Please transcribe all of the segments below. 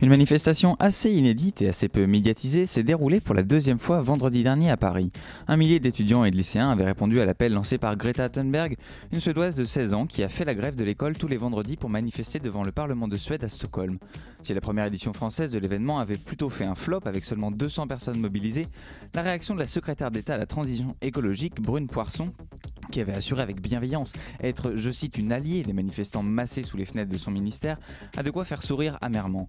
Une manifestation assez inédite et assez peu médiatisée s'est déroulée pour la deuxième fois vendredi dernier à Paris. Un millier d'étudiants et de lycéens avaient répondu à l'appel lancé par Greta Thunberg, une Suédoise de 16 ans qui a fait la grève de l'école tous les vendredis pour manifester devant le Parlement de Suède à Stockholm. Si la première édition française de l'événement avait plutôt fait un flop avec seulement 200 personnes mobilisées, la réaction de la secrétaire d'État à la transition écologique, Brune Poisson, qui avait assuré avec bienveillance être, je cite, une alliée des manifestants massés sous les fenêtres de son ministère, a de quoi faire sourire amèrement.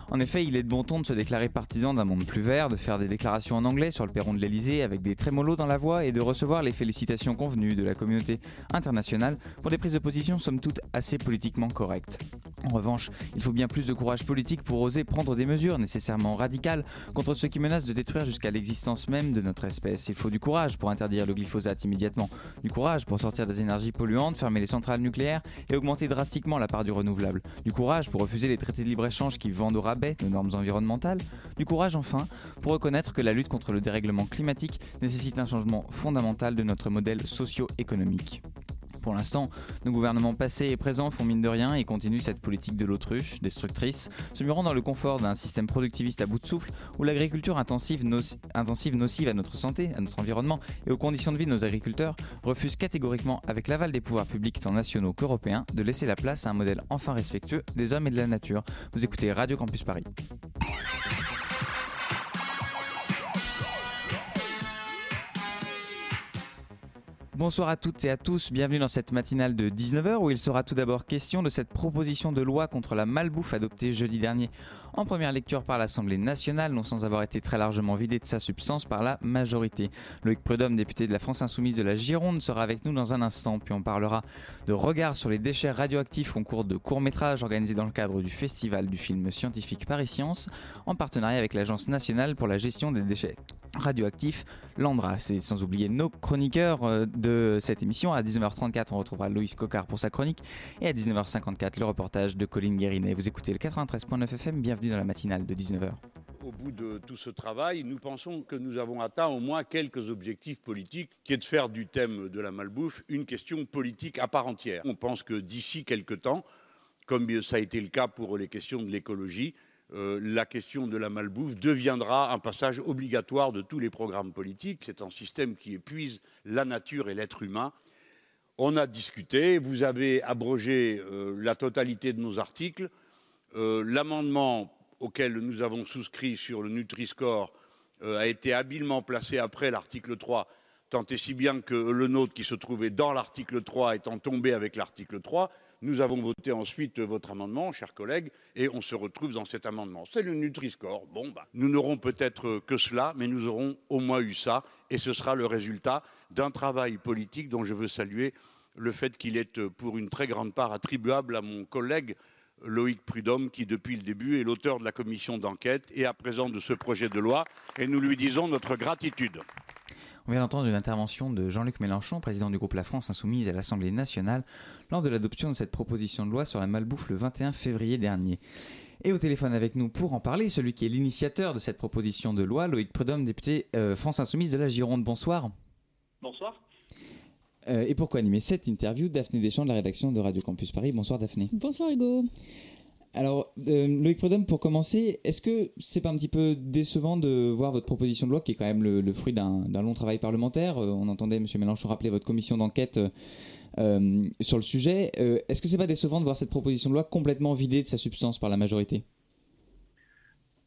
En effet, il est de bon ton de se déclarer partisan d'un monde plus vert, de faire des déclarations en anglais sur le perron de l'Elysée avec des trémolos dans la voix et de recevoir les félicitations convenues de la communauté internationale pour des prises de position somme toute assez politiquement correctes. En revanche, il faut bien plus de courage politique pour oser prendre des mesures nécessairement radicales contre ceux qui menacent de détruire jusqu'à l'existence même de notre espèce. Il faut du courage pour interdire le glyphosate immédiatement, du courage pour sortir des énergies polluantes, fermer les centrales nucléaires et augmenter drastiquement la part du renouvelable, du courage pour refuser les traités de libre-échange qui vendent au rabais nos normes environnementales, du courage enfin pour reconnaître que la lutte contre le dérèglement climatique nécessite un changement fondamental de notre modèle socio-économique. Pour l'instant, nos gouvernements passés et présents font mine de rien et continuent cette politique de l'autruche, destructrice, se murant dans le confort d'un système productiviste à bout de souffle où l'agriculture intensive, intensive nocive à notre santé, à notre environnement et aux conditions de vie de nos agriculteurs refuse catégoriquement, avec l'aval des pouvoirs publics tant nationaux qu'européens, de laisser la place à un modèle enfin respectueux des hommes et de la nature. Vous écoutez Radio Campus Paris. Bonsoir à toutes et à tous, bienvenue dans cette matinale de 19h où il sera tout d'abord question de cette proposition de loi contre la malbouffe adoptée jeudi dernier en première lecture par l'Assemblée nationale, non sans avoir été très largement vidée de sa substance par la majorité. Loïc Prudhomme, député de la France Insoumise de la Gironde, sera avec nous dans un instant, puis on parlera de regard sur les déchets radioactifs en cours de court-métrage organisé dans le cadre du Festival du film scientifique Paris Science, en partenariat avec l'Agence nationale pour la gestion des déchets radioactifs, l'Andras. Et sans oublier nos chroniqueurs euh, de cette émission. À 19h34, on retrouvera Loïs Cocard pour sa chronique. Et à 19h54, le reportage de Colline Guérinet. Vous écoutez le 93.9 FM, bienvenue dans la matinale de 19h. Au bout de tout ce travail, nous pensons que nous avons atteint au moins quelques objectifs politiques, qui est de faire du thème de la malbouffe une question politique à part entière. On pense que d'ici quelques temps, comme ça a été le cas pour les questions de l'écologie, euh, la question de la malbouffe deviendra un passage obligatoire de tous les programmes politiques. C'est un système qui épuise la nature et l'être humain. On a discuté, vous avez abrogé euh, la totalité de nos articles. Euh, l'amendement auquel nous avons souscrit sur le Nutri-Score a été habilement placé après l'article 3, tant et si bien que le nôtre qui se trouvait dans l'article 3 étant tombé avec l'article 3, nous avons voté ensuite votre amendement, chers collègues, et on se retrouve dans cet amendement. C'est le Nutri-Score. Bah, nous n'aurons peut-être que cela, mais nous aurons au moins eu ça, et ce sera le résultat d'un travail politique dont je veux saluer le fait qu'il est pour une très grande part attribuable à mon collègue Loïc Prudhomme, qui depuis le début est l'auteur de la commission d'enquête et à présent de ce projet de loi, et nous lui disons notre gratitude. On vient d'entendre une intervention de Jean-Luc Mélenchon, président du groupe La France Insoumise à l'Assemblée nationale, lors de l'adoption de cette proposition de loi sur la malbouffe le 21 février dernier. Et au téléphone avec nous pour en parler, celui qui est l'initiateur de cette proposition de loi, Loïc Prudhomme, député euh, France Insoumise de la Gironde. Bonsoir. Bonsoir. Euh, et pourquoi animer cette interview Daphné Deschamps de la rédaction de Radio Campus Paris? Bonsoir Daphné. Bonsoir Hugo. Alors, euh, Loïc Prudhomme, pour commencer, est-ce que c'est pas un petit peu décevant de voir votre proposition de loi, qui est quand même le, fruit d'un long travail parlementaire? Euh, On entendait M. Mélenchon rappeler votre commission d'enquête euh, sur le sujet. est-ce que c'est pas décevant de voir cette proposition de loi complètement vidée de sa substance par la majorité?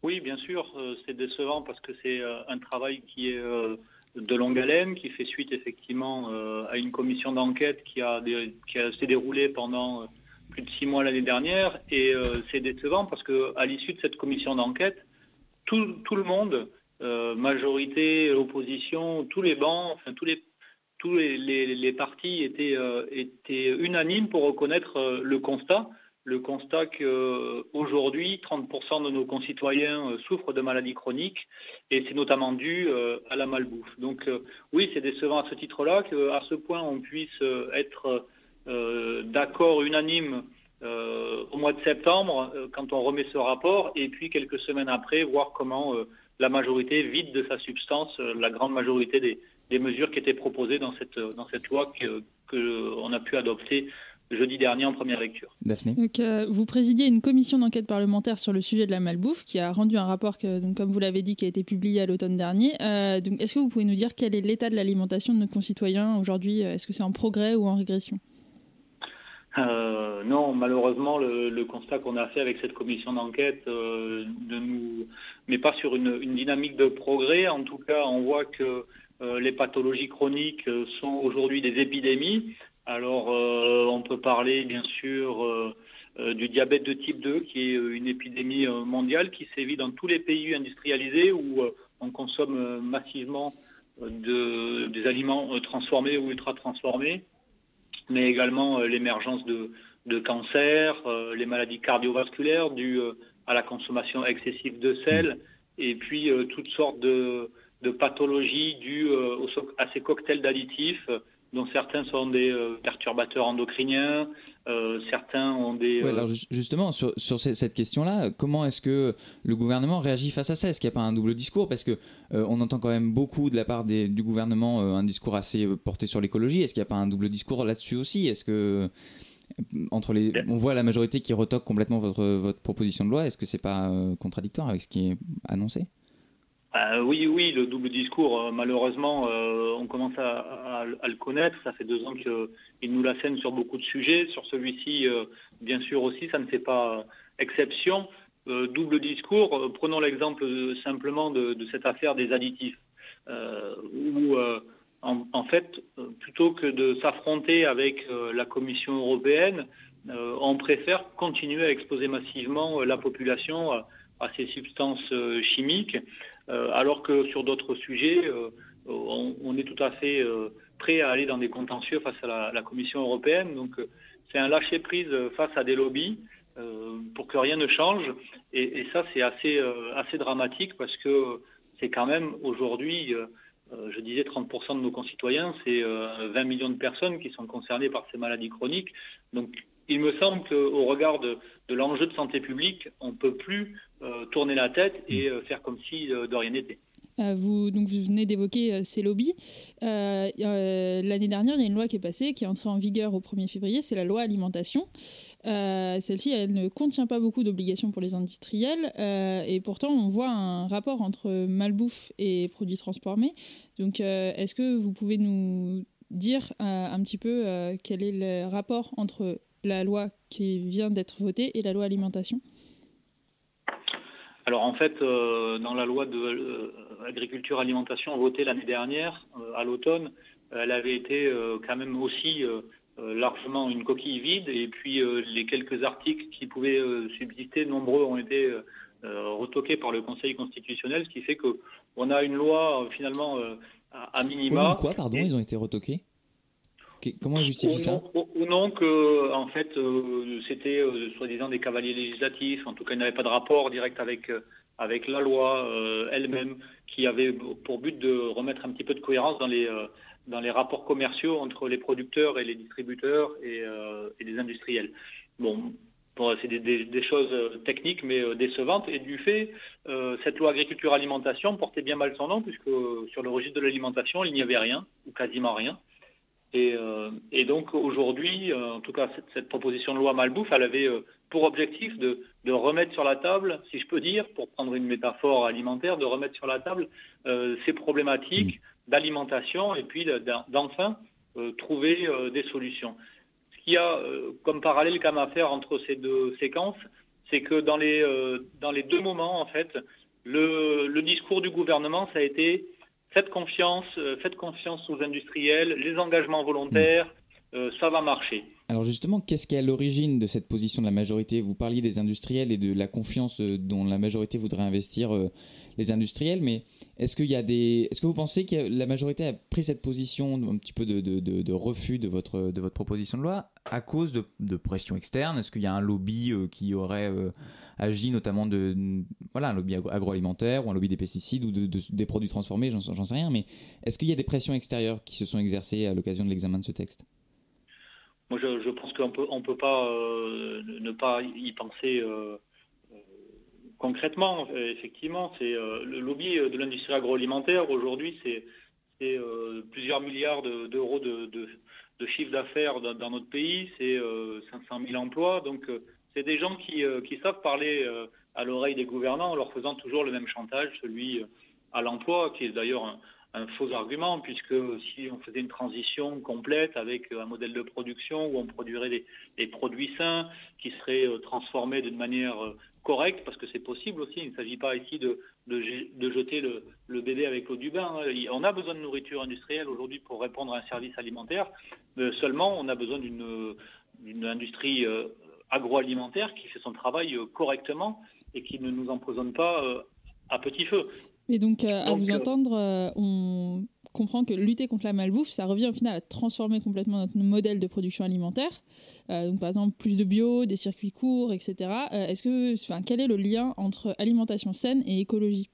Oui, bien sûr, c'est décevant parce que c'est un travail qui est de longue haleine, qui fait suite effectivement à une commission d'enquête qui, a, qui s'est déroulée pendant plus de six mois l'année dernière. Et euh, c'est décevant parce qu'à l'issue de cette commission d'enquête, tout, le monde, euh, majorité, opposition, tous les bancs, enfin tous les tous les, partis étaient, euh, étaient, unanimes pour reconnaître le constat le constat qu'aujourd'hui, 30% de nos concitoyens souffrent de maladies chroniques et c'est notamment dû à la malbouffe. Donc oui, c'est décevant à ce titre-là qu'à ce point on puisse être d'accord unanime au mois de septembre quand on remet ce rapport et puis quelques semaines après voir comment la majorité vide de sa substance la grande majorité des, des mesures qui étaient proposées dans cette, dans cette loi qu'on a pu adopter jeudi dernier en première lecture. Daphné donc, euh, Vous présidiez une commission d'enquête parlementaire sur le sujet de la malbouffe qui a rendu un rapport, que, donc, comme vous l'avez dit, qui a été publié à l'automne dernier. Euh, Est-ce que vous pouvez nous dire quel est l'état de l'alimentation de nos concitoyens aujourd'hui? Est-ce que c'est en progrès ou en régression? Euh, non, malheureusement, le, constat qu'on a fait avec cette commission d'enquête euh, ne nous met pas sur une, dynamique de progrès. En tout cas, on voit que euh, les pathologies chroniques sont aujourd'hui des épidémies. Alors, on peut parler bien sûr du diabète de type 2, qui est une épidémie mondiale qui sévit dans tous les pays industrialisés où on consomme massivement de, des aliments transformés ou ultra transformés, mais également l'émergence de, de cancers, les maladies cardiovasculaires dues à la consommation excessive de sel, et puis toutes sortes de, de pathologies dues euh, à ces cocktails d'additifs dont certains sont des euh, perturbateurs endocriniens, euh, certains ont des... alors justement, sur, cette question-là, comment est-ce que le gouvernement réagit face à ça? Est-ce qu'il n'y a pas un double discours? Parce que on entend quand même beaucoup de la part du gouvernement un discours assez porté sur l'écologie. Est-ce qu'il n'y a pas un double discours là-dessus aussi? Est-ce que entre les, on voit la majorité qui retoque complètement votre, votre proposition de loi. Est-ce que c'est pas contradictoire avec ce qui est annoncé? Euh, oui, oui, le double discours, euh, malheureusement, euh, on commence à, le connaître. Ça fait deux ans qu'il nous la scène sur beaucoup de sujets. Sur celui-ci, bien sûr aussi, ça ne fait pas exception. double discours, prenons l'exemple simplement de, cette affaire des additifs, où en, fait, plutôt que de s'affronter avec la Commission européenne, on préfère continuer à exposer massivement la population à ces substances chimiques. Euh, alors que sur d'autres sujets, euh, on, est tout à fait euh, prêt à aller dans des contentieux face à la, Commission européenne. Donc c'est un lâcher-prise face à des lobbies pour que rien ne change. Et, ça, c'est assez, dramatique parce que c'est quand même aujourd'hui, je disais 30% de nos concitoyens, c'est 20 millions de personnes qui sont concernées par ces maladies chroniques. Donc il me semble qu'au regard de, l'enjeu de santé publique, on ne peut plus euh, tourner la tête et euh, faire comme si euh, de rien n'était. Vous, donc vous venez d'évoquer ces lobbies. L'année dernière, il y a une loi qui est passée, qui est entrée en vigueur au 1er février, c'est la loi alimentation. Celle-ci, elle ne contient pas beaucoup d'obligations pour les industriels, et pourtant on voit un rapport entre malbouffe et produits transformés. Donc est-ce que vous pouvez nous dire un petit peu quel est le rapport entre la loi qui vient d'être votée et la loi alimentation? Alors en fait, euh, dans la loi de euh, agriculture alimentation votée l'année dernière, euh, à l'automne, elle avait été quand même aussi largement une coquille vide. Et puis les quelques articles qui pouvaient subsister, nombreux ont été retoqués par le Conseil constitutionnel, ce qui fait qu'on a une loi finalement à, minima. quoi, pardon, ils ont été retoqués? Comment justifie ça? Ou non que, en fait, euh, c'était euh, soi-disant des cavaliers législatifs. En tout cas, il n'y avait pas de rapport direct avec euh, avec la loi elle-même, qui avait pour but de remettre un petit peu de cohérence dans les dans les rapports commerciaux entre les producteurs et les distributeurs et, les industriels. Bon, c'est des, choses techniques mais décevantes. Et du fait, cette loi agriculture-alimentation portait bien mal son nom, puisque sur le registre de l'alimentation, il n'y avait rien, ou quasiment rien. Euh, et, donc aujourd'hui, euh, en tout cas, cette, proposition de loi Malbouffe, elle avait euh, pour objectif de, remettre sur la table, si je peux dire, pour prendre une métaphore alimentaire, de remettre sur la table ces problématiques mmh. d'alimentation et puis d'enfin trouver des solutions. Ce qu'il y a comme parallèle quand à faire entre ces deux séquences, c'est que dans les, dans les deux moments, en fait, le, le discours du gouvernement, ça a été faites confiance, euh, faites confiance aux industriels, les engagements volontaires, euh, ça va marcher. Alors justement, qu'est-ce qui est à l'origine de cette position de la majorité? Vous parliez des industriels et de la confiance euh, dont la majorité voudrait investir euh, les industriels, mais est-ce que vous pensez que la majorité a pris cette position un petit peu de, refus de votre proposition de loi à cause de, pression externe Est-ce qu'il y a un lobby euh, qui aurait agi notamment de voilà un lobby agroalimentaire ou un lobby des pesticides ou de, des produits transformés? J'en sais rien, mais est-ce qu'il y a des pressions extérieures qui se sont exercées à l'occasion de l'examen de ce texte? Moi, je, pense qu'on peut, on peut pas euh, ne pas y penser euh, euh, concrètement. Effectivement, c'est le lobby de l'industrie agroalimentaire aujourd'hui, c'est plusieurs milliards d'euros de, chiffre d'affaires dans, notre pays, c'est 500 000 emplois. Donc, c'est des gens qui, qui, savent parler à l'oreille des gouvernants en leur faisant toujours le même chantage, celui à l'emploi, qui est d'ailleurs un, un faux argument, puisque si on faisait une transition complète avec un modèle de production où on produirait des, produits sains qui seraient euh, transformés d'une manière euh, correcte, parce que c'est possible aussi, il ne s'agit pas ici de, jeter le, bébé avec l'eau du bain. Hein. On a besoin de nourriture industrielle aujourd'hui pour répondre à un service alimentaire, seulement on a besoin d'une industrie euh, agroalimentaire qui fait son travail correctement et qui ne nous empoisonne pas à petit feu. Et donc, euh, à vous euh, entendre, euh, on comprend que lutter contre la malbouffe, ça revient au final à transformer complètement notre modèle de production alimentaire. donc, par exemple, plus de bio, des circuits courts, etc. Est-ce que, enfin, quel est le lien entre alimentation saine et écologie?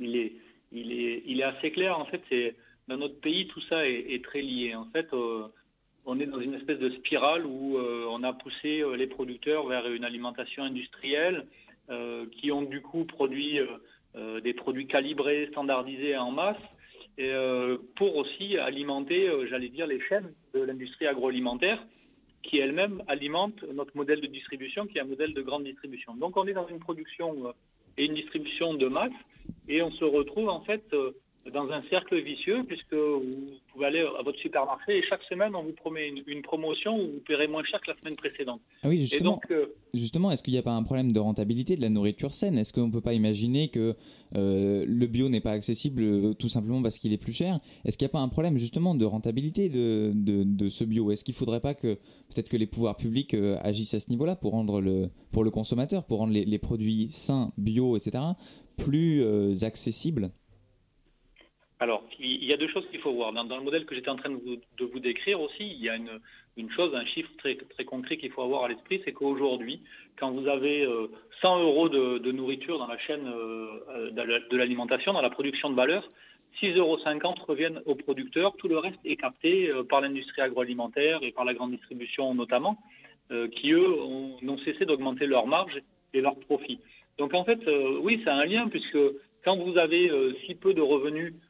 Il est, il, est, il est assez clair. En fait, c'est dans notre pays, tout ça est, très lié. En fait, on est dans une espèce de spirale où on a poussé les producteurs vers une alimentation industrielle qui ont du coup produit des produits calibrés, standardisés en masse, euh, pour aussi alimenter, euh, j'allais dire, les chaînes de l'industrie agroalimentaire qui elle-même alimente notre modèle de distribution, qui est un modèle de grande distribution. Donc on est dans une production et une distribution de masse, et on se retrouve en fait dans un cercle vicieux, puisque vous pouvez aller à votre supermarché et chaque semaine, on vous promet une, promotion où vous paierez moins cher que la semaine précédente. Ah oui, justement. Euh, justement, est-ce qu'il n'y a pas un problème de rentabilité de la nourriture saine? Est-ce qu'on ne peut pas imaginer que euh, le bio n'est pas accessible euh, tout simplement parce qu'il est plus cher? Est-ce qu'il n'y a pas un problème justement de rentabilité de, de, ce bio? Est-ce qu'il ne faudrait pas que peut-être que les pouvoirs publics agissent à ce niveau-là pour rendre le, pour le consommateur, pour rendre les, les produits sains, bio, etc., plus accessibles? Alors, il y a deux choses qu'il faut voir. Dans, le modèle que j'étais en train de vous, décrire aussi, il y a une, chose, un chiffre très, concret qu'il faut avoir à l'esprit, c'est qu'aujourd'hui, quand vous avez 100 euh, euros de, nourriture dans la chaîne euh, de l'alimentation, dans la production de valeur, 6,50 euros reviennent aux producteurs. Tout le reste est capté euh, par l'industrie agroalimentaire et par la grande distribution notamment, qui eux n'ont cessé d'augmenter leurs marges et leurs profits. Donc en fait, oui, c'est un lien puisque quand vous avez si peu de revenus euh,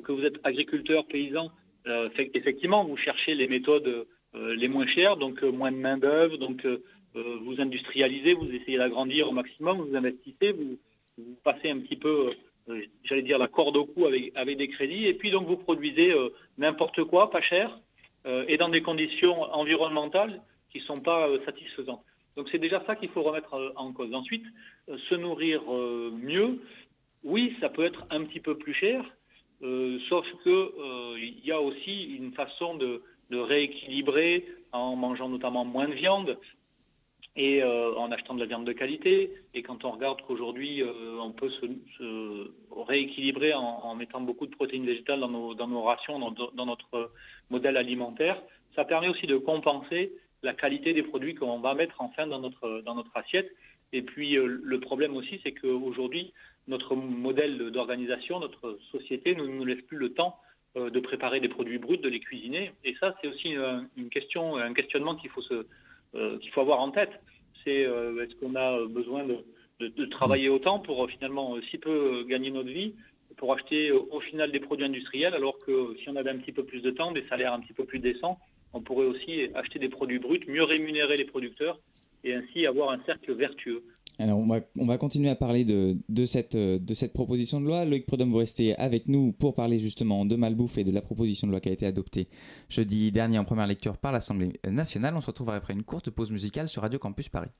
que vous êtes agriculteur, paysan, euh, effectivement, vous cherchez les méthodes euh, les moins chères, donc moins de main-d'œuvre, donc vous industrialisez, vous essayez d'agrandir au maximum, vous investissez, vous, passez un petit peu, j'allais dire, la corde au cou avec, des crédits, et puis donc vous produisez n'importe quoi, pas cher, et dans des conditions environnementales qui ne sont pas satisfaisantes. Donc c'est déjà ça qu'il faut remettre en cause. Ensuite, se nourrir mieux, oui, ça peut être un petit peu plus cher, euh, sauf qu'il euh, y a aussi une façon de, rééquilibrer en mangeant notamment moins de viande et euh, en achetant de la viande de qualité. Et quand on regarde qu'aujourd'hui, on peut se, rééquilibrer en, mettant beaucoup de protéines végétales dans nos, rations, dans, notre modèle alimentaire, ça permet aussi de compenser la qualité des produits qu'on va mettre enfin dans notre, dans notre assiette. Et puis le problème aussi, c'est qu'aujourd'hui, notre modèle d'organisation, notre société ne nous laisse plus le temps euh, de préparer des produits bruts, de les cuisiner. Et ça, c'est aussi une question, un questionnement qu'il faut, euh, faut avoir en tête. C'est euh, est-ce qu'on a besoin de, travailler autant pour finalement si peu gagner notre vie, pour acheter au final des produits industriels, alors que si on avait un petit peu plus de temps, des salaires un petit peu plus décents, on pourrait aussi acheter des produits bruts, mieux rémunérer les producteurs et ainsi avoir un cercle vertueux. Alors, on va, on va, continuer à parler de, cette proposition de loi. Loïc Prudhomme, vous restez avec nous pour parler justement de malbouffe et de la proposition de loi qui a été adoptée jeudi dernier en première lecture par l'Assemblée nationale. On se retrouve après une courte pause musicale sur Radio Campus Paris.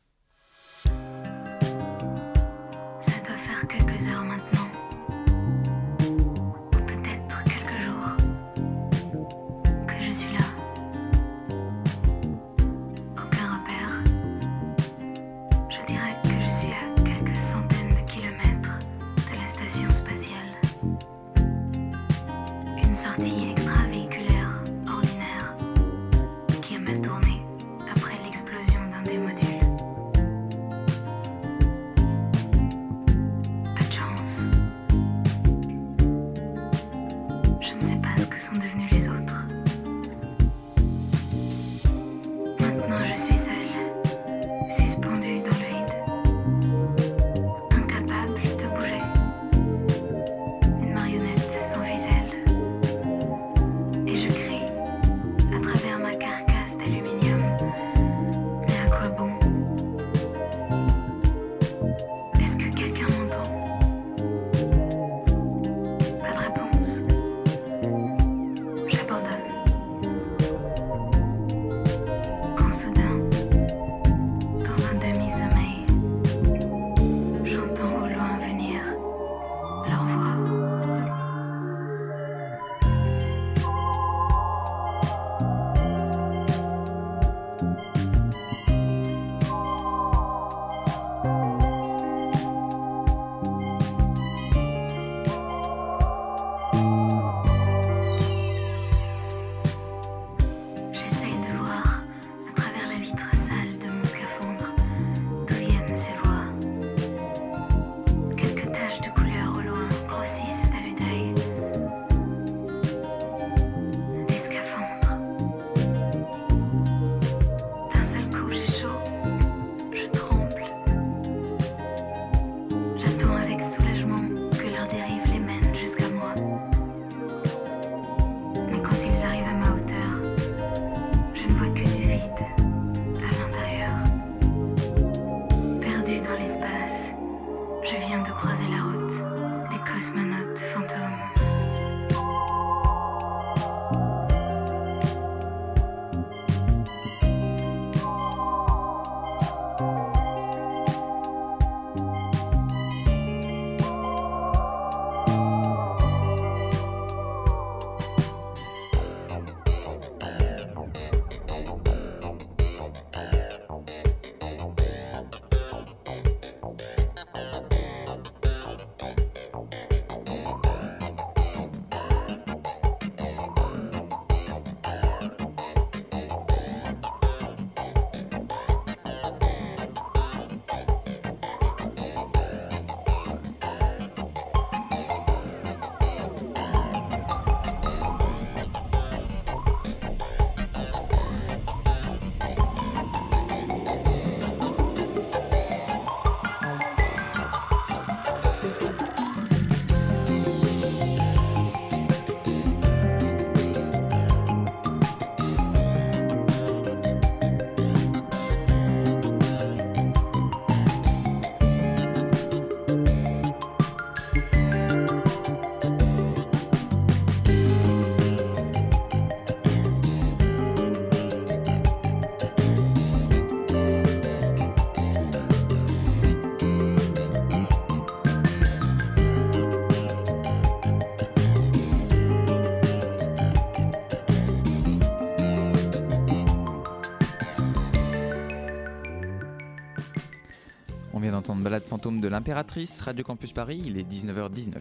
D'entendre Balade fantôme de l'impératrice, Radio Campus Paris, il est 19h19.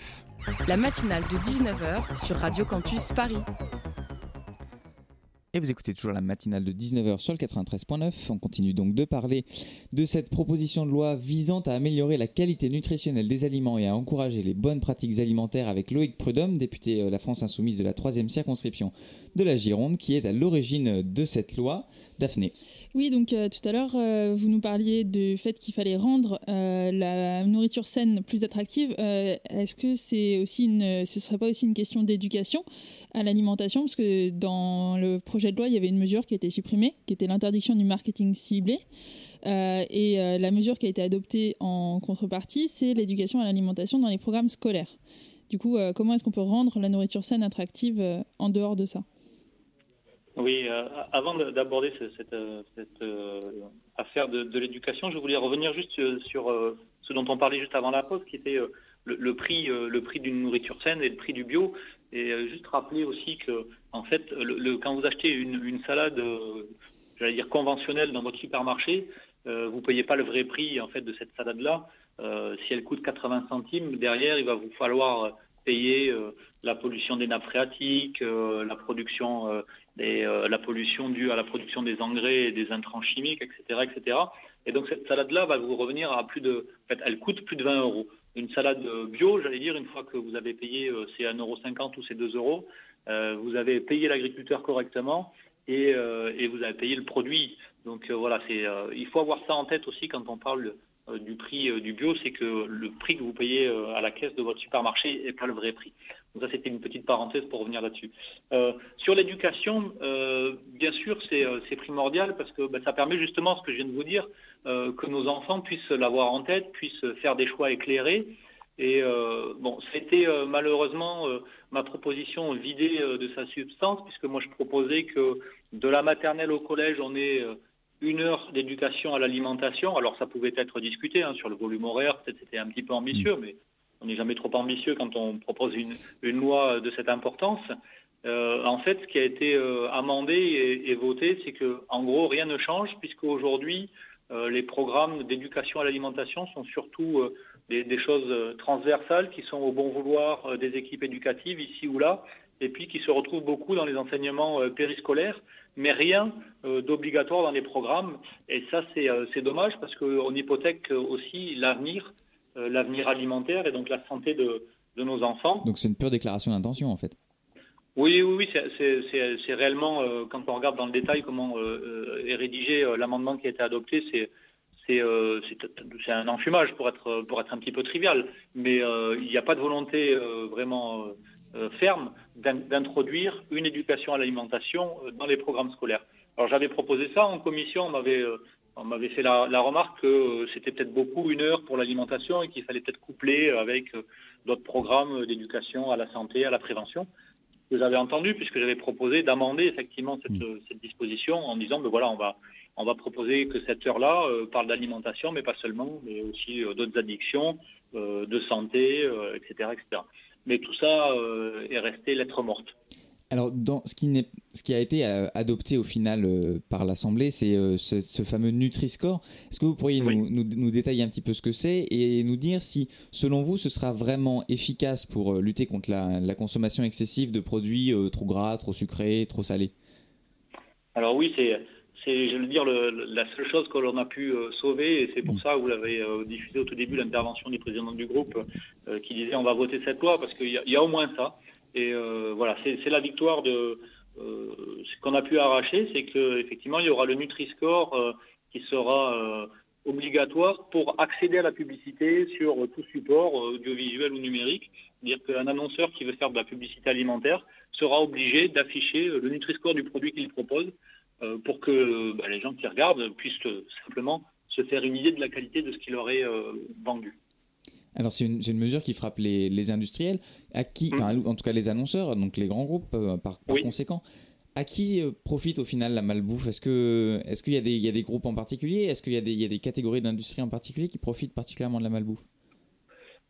La matinale de 19h sur Radio Campus Paris. Et vous écoutez toujours la matinale de 19h sur le 93.9. On continue donc de parler de cette proposition de loi visant à améliorer la qualité nutritionnelle des aliments et à encourager les bonnes pratiques alimentaires avec Loïc Prudhomme, député euh, La France Insoumise de la 3 circonscription de la Gironde, qui est à l'origine de cette loi. Daphné. Oui, donc euh, tout à l'heure, euh, vous nous parliez du fait qu'il fallait rendre la nourriture saine plus attractive. Est-ce que c'est aussi une, ce serait pas aussi une question d'éducation à l'alimentation? Parce que dans le projet de loi, il y avait une mesure qui a été supprimée, qui était l'interdiction du marketing ciblé. et la mesure qui a été adoptée en contrepartie, c'est l'éducation à l'alimentation dans les programmes scolaires. Du coup, comment est-ce qu'on peut rendre la nourriture saine attractive en dehors de ça? Oui, euh, avant d'aborder cette, euh, euh, affaire de, l'éducation, je voulais revenir juste sur ce dont on parlait juste avant la pause, qui était le, prix, prix d'une nourriture saine et le prix du bio. Et juste rappeler aussi que, en fait, quand vous achetez une, salade, j'allais dire conventionnelle dans votre supermarché, vous ne payez pas le vrai prix en fait de cette salade-là. si elle coûte 80 centimes, derrière, il va vous falloir payer la pollution des nappes phréatiques, la production la pollution due à la production des engrais et des intrants chimiques, etc. etc. Et donc cette salade-là va vous revenir à plus de... En fait, elle coûte plus de 20 euros. Une salade bio, j'allais dire, une fois que vous avez payé, euh, c'est 1,50€ ou c'est 2 euros, euh, vous avez payé l'agriculteur correctement et, vous avez payé le produit. Donc voilà, il faut avoir ça en tête aussi quand on parle du prix du bio, c'est que le prix que vous payez à la caisse de votre supermarché n'est pas le vrai prix. Donc ça, c'était une petite parenthèse pour revenir là-dessus. Euh, sur l'éducation, euh, bien sûr, euh, c'est primordial parce que ben, ça permet justement, ce que je viens de vous dire, que nos enfants puissent l'avoir en tête, puissent faire des choix éclairés. Et bon, c'était malheureusement ma proposition vidée de sa substance, puisque moi je proposais que de la maternelle au collège, on ait une heure d'éducation à l'alimentation. Alors ça pouvait être discuté hein, sur le volume horaire, peut-être c'était un petit peu ambitieux, mais on n'est jamais trop ambitieux quand on propose une, loi de cette importance. Euh, en fait, ce qui a été euh, amendé et, voté, c'est que, en gros, rien ne change, puisque aujourd'hui, euh, les programmes d'éducation à l'alimentation sont surtout des, choses transversales qui sont au bon vouloir des équipes éducatives ici ou là, et puis qui se retrouvent beaucoup dans les enseignements périscolaires, mais rien d'obligatoire dans les programmes. Et ça, c'est dommage parce qu'on hypothèque aussi l'avenir l'avenir alimentaire et donc la santé de, nos enfants. Donc c'est une pure déclaration d'intention en fait. Oui, oui, oui c'est réellement, euh, quand on regarde dans le détail comment euh, est rédigé l'amendement qui a été adopté, c'est c'est un enfumage pour être, pour être un petit peu trivial, mais il n'y a pas de volonté vraiment ferme d'introduire une éducation à l'alimentation dans les programmes scolaires. Alors j'avais proposé ça en commission, on m'avait on m'avait fait la, remarque que euh, c'était peut-être beaucoup une heure pour l'alimentation et qu'il fallait peut-être coupler avec euh, d'autres programmes d'éducation à la santé, à la prévention. Vous avez entendu, puisque j'avais proposé d'amender effectivement cette, mm. disposition en disant, ben voilà, on va, on va proposer que cette heure-là euh, parle d'alimentation, mais pas seulement, mais aussi d'autres addictions, de santé, etc., etc. Mais tout ça est resté lettre morte. Alors, dans ce, qui ce qui a été euh, adopté au final euh, par l'Assemblée, c'est euh, ce, fameux Nutri-Score. Est-ce que vous pourriez nous, détailler un petit peu ce que c'est et nous dire si, selon vous, ce sera vraiment efficace pour lutter contre la, consommation excessive de produits trop gras, trop sucrés, trop salés? Alors oui, c'est, je veux dire, la seule chose que l'on a pu sauver, et c'est pour mm. ça que vous l'avez diffusé au tout début, l'intervention du président du groupe, qui disait on va voter cette loi, parce qu'il y, a au moins ça. Et euh, voilà, c'est la victoire de euh, ce qu'on a pu arracher, c'est qu'effectivement, il y aura le Nutri-Score euh, qui sera obligatoire pour accéder à la publicité sur tout support audiovisuel ou numérique. C'est-à-dire qu'un annonceur qui veut faire de la publicité alimentaire sera obligé d'afficher le Nutri-Score du produit qu'il propose pour que bah, les gens qui regardent puissent simplement se faire une idée de la qualité de ce qu'il aurait vendu. Alors c'est une, mesure qui frappe les, industriels, à qui, mm. en tout cas les annonceurs, donc les grands groupes euh, par, conséquent. À qui euh, profite au final la malbouffe? Est-ce que est-ce qu'il y, y, a des groupes en particulier? Est-ce qu'il y, y, a des catégories d'industrie en particulier qui profitent particulièrement de la malbouffe?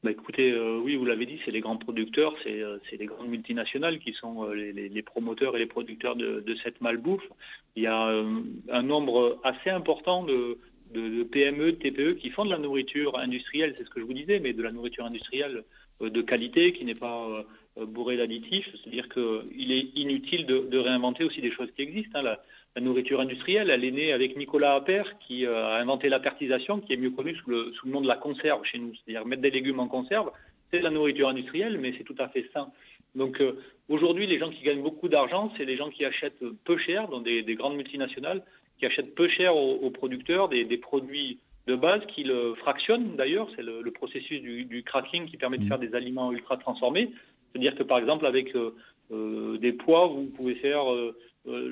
Bah écoutez, euh, oui, vous l'avez dit, c'est les grands producteurs, c'est les grandes multinationales qui sont les, promoteurs et les producteurs de, de, cette malbouffe. Il y a un nombre assez important de, de, PME, de TPE qui font de la nourriture industrielle, c'est ce que je vous disais, mais de la nourriture industrielle de qualité qui n'est pas bourrée d'additifs. C'est-à-dire qu'il est inutile de, réinventer aussi des choses qui existent. Hein. La, nourriture industrielle, elle est née avec Nicolas Appert qui a inventé l'apertisation, qui est mieux connu sous le, sous le nom de la conserve chez nous. C'est-à-dire mettre des légumes en conserve, c'est de la nourriture industrielle, mais c'est tout à fait sain. Donc aujourd'hui, les gens qui gagnent beaucoup d'argent, c'est les gens qui achètent peu cher dans des grandes multinationales qui achètent peu cher aux, producteurs des, produits de base qu'ils fractionnent d'ailleurs. C'est le, processus du, cracking qui permet de mmh. faire des aliments ultra transformés. C'est-à-dire que par exemple avec euh, euh, des pois, vous pouvez faire euh,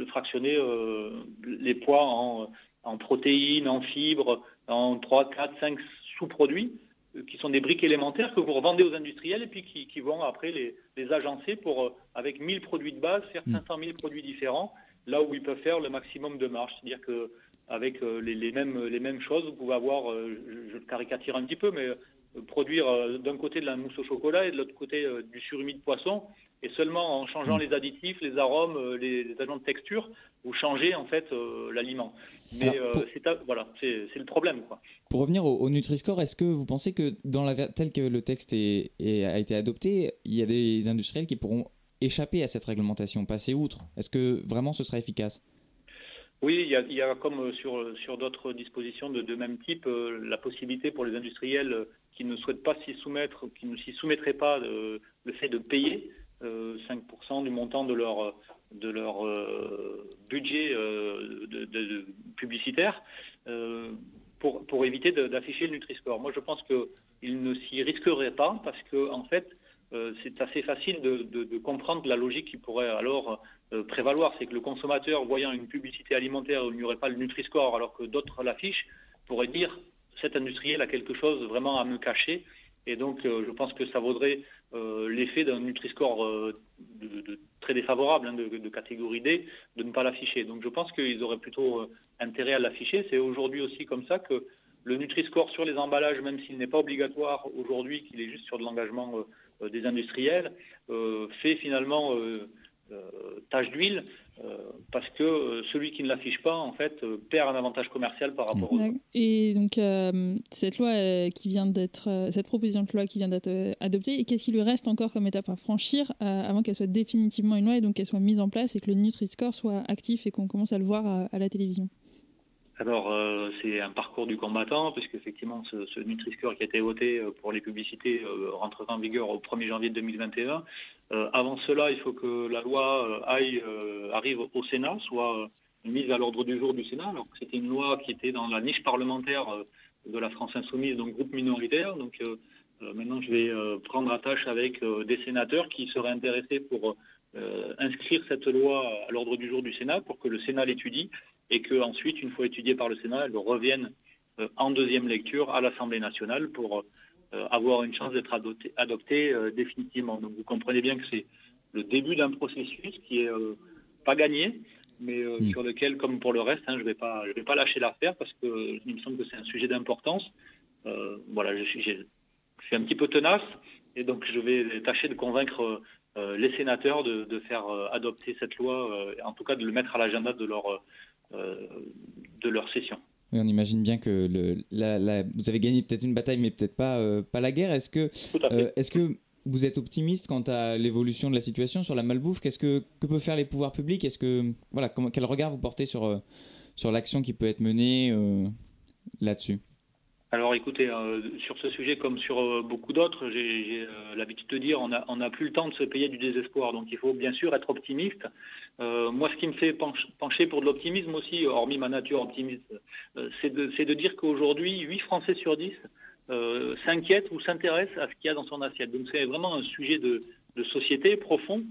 fractionner les pois en, protéines, en fibres, en 3, 4, 5 sous-produits qui sont des briques élémentaires que vous revendez aux industriels et puis qui, vont après les, les, agencer pour, avec 1000 produits de base, faire 500 mmh. 000 produits différents là où ils peuvent faire le maximum de marge. C'est-à-dire qu'avec euh, les, mêmes, les mêmes choses, vous pouvez avoir, euh, je, caricature un petit peu, mais euh, produire d'un côté de la mousse au chocolat et de l'autre côté du surimi de poisson. Et seulement en changeant mm. les additifs, les arômes, les, agents de texture, vous changez en fait l'aliment. Mais c'est voilà, c'est le problème. Quoi. Pour revenir au, Nutri-Score, est-ce que vous pensez que dans la, tel que le texte a été adopté, il y a des industriels qui pourront échapper à cette réglementation, passer outre Est-ce que vraiment ce sera efficace? Oui, il y, a, comme sur, sur d'autres dispositions de, même type, euh, la possibilité pour les industriels qui ne souhaitent pas s'y soumettre, qui ne s'y soumettraient pas, euh, le fait de payer 5% euh, du montant de leur, de leur budget publicitaire pour, pour éviter d'afficher le Nutri-Score. Moi, je pense qu'ils ne s'y risqueraient pas parce que, en fait, euh, c'est assez facile de, comprendre la logique qui pourrait alors euh, prévaloir. C'est que le consommateur, voyant une publicité alimentaire où il n'y aurait pas le Nutri-Score alors que d'autres l'affichent, pourrait dire cet industriel a quelque chose vraiment à me cacher. Et donc, euh, je pense que ça vaudrait l'effet d'un Nutri-Score très défavorable, hein, de, catégorie D, de ne pas l'afficher. Donc, je pense qu'ils auraient plutôt intérêt à l'afficher. C'est aujourd'hui aussi comme ça que le Nutri-Score sur les emballages, même s'il n'est pas obligatoire aujourd'hui, qu'il est juste sur de l'engagement euh, des industriels euh, fait finalement euh, tâche d'huile parce que celui qui ne l'affiche pas, en fait, perd un avantage commercial par rapport aux. Et donc, cette loi qui vient d'être, cette proposition de loi qui vient d'être adoptée, qu'est-ce qui lui reste encore comme étape à franchir avant qu'elle soit définitivement une loi et donc qu'elle soit mise en place et que le Nutri-Score soit actif et qu'on commence à le voir à la télévision? Alors, euh, c'est un parcours du combattant, puisque effectivement, ce, ce Nutri-Score qui a été voté euh, pour les publicités euh, rentrera en vigueur au 1er janvier 2021. avant cela, il faut que la loi aille, arrive au Sénat, soit mise à l'ordre du jour du Sénat. Alors c'était une loi qui était dans la niche parlementaire de la France insoumise, donc groupe minoritaire. Donc maintenant, je vais prendre attache avec des sénateurs qui seraient intéressés pour inscrire cette loi à l'ordre du jour du Sénat pour que le Sénat l'étudie et qu'ensuite, une fois étudiée par le Sénat, elle revienne euh, en deuxième lecture à l'Assemblée nationale pour euh, avoir une chance d'être adoptée, euh, définitivement. Donc vous comprenez bien que c'est le début d'un processus qui est pas gagné, mais mm. sur lequel, comme pour le reste, hein, je ne vais, pas, vais pas lâcher l'affaire parce qu'il me semble que c'est un sujet d'importance. voilà, je, suis un petit peu tenace et donc je vais tâcher de convaincre les sénateurs de, de faire adopter cette loi, en tout cas de le mettre à l'agenda de leur euh, de leur session. Oui, on imagine bien que le, vous avez gagné peut-être une bataille, mais peut-être pas, euh, pas la guerre. Est-ce que, euh, est-ce que vous êtes optimiste quant à l'évolution de la situation sur la malbouffe? Qu'est-ce que, que peuvent faire les pouvoirs publics? Est-ce que voilà, quel regard vous portez sur, sur l'action qui peut être menée là-dessus? Alors écoutez, sur ce sujet comme sur beaucoup d'autres, j'ai l'habitude de dire on n'a plus le temps de se payer du désespoir. Donc il faut bien sûr être optimiste. Euh, moi, ce qui me fait pencher pour de l'optimisme aussi, hormis ma nature optimiste, euh, c'est de, dire qu'aujourd'hui, 8 Français sur 10 euh, s'inquiètent ou s'intéressent à ce qu'il y a dans son assiette. Donc c'est vraiment un sujet de, société profond,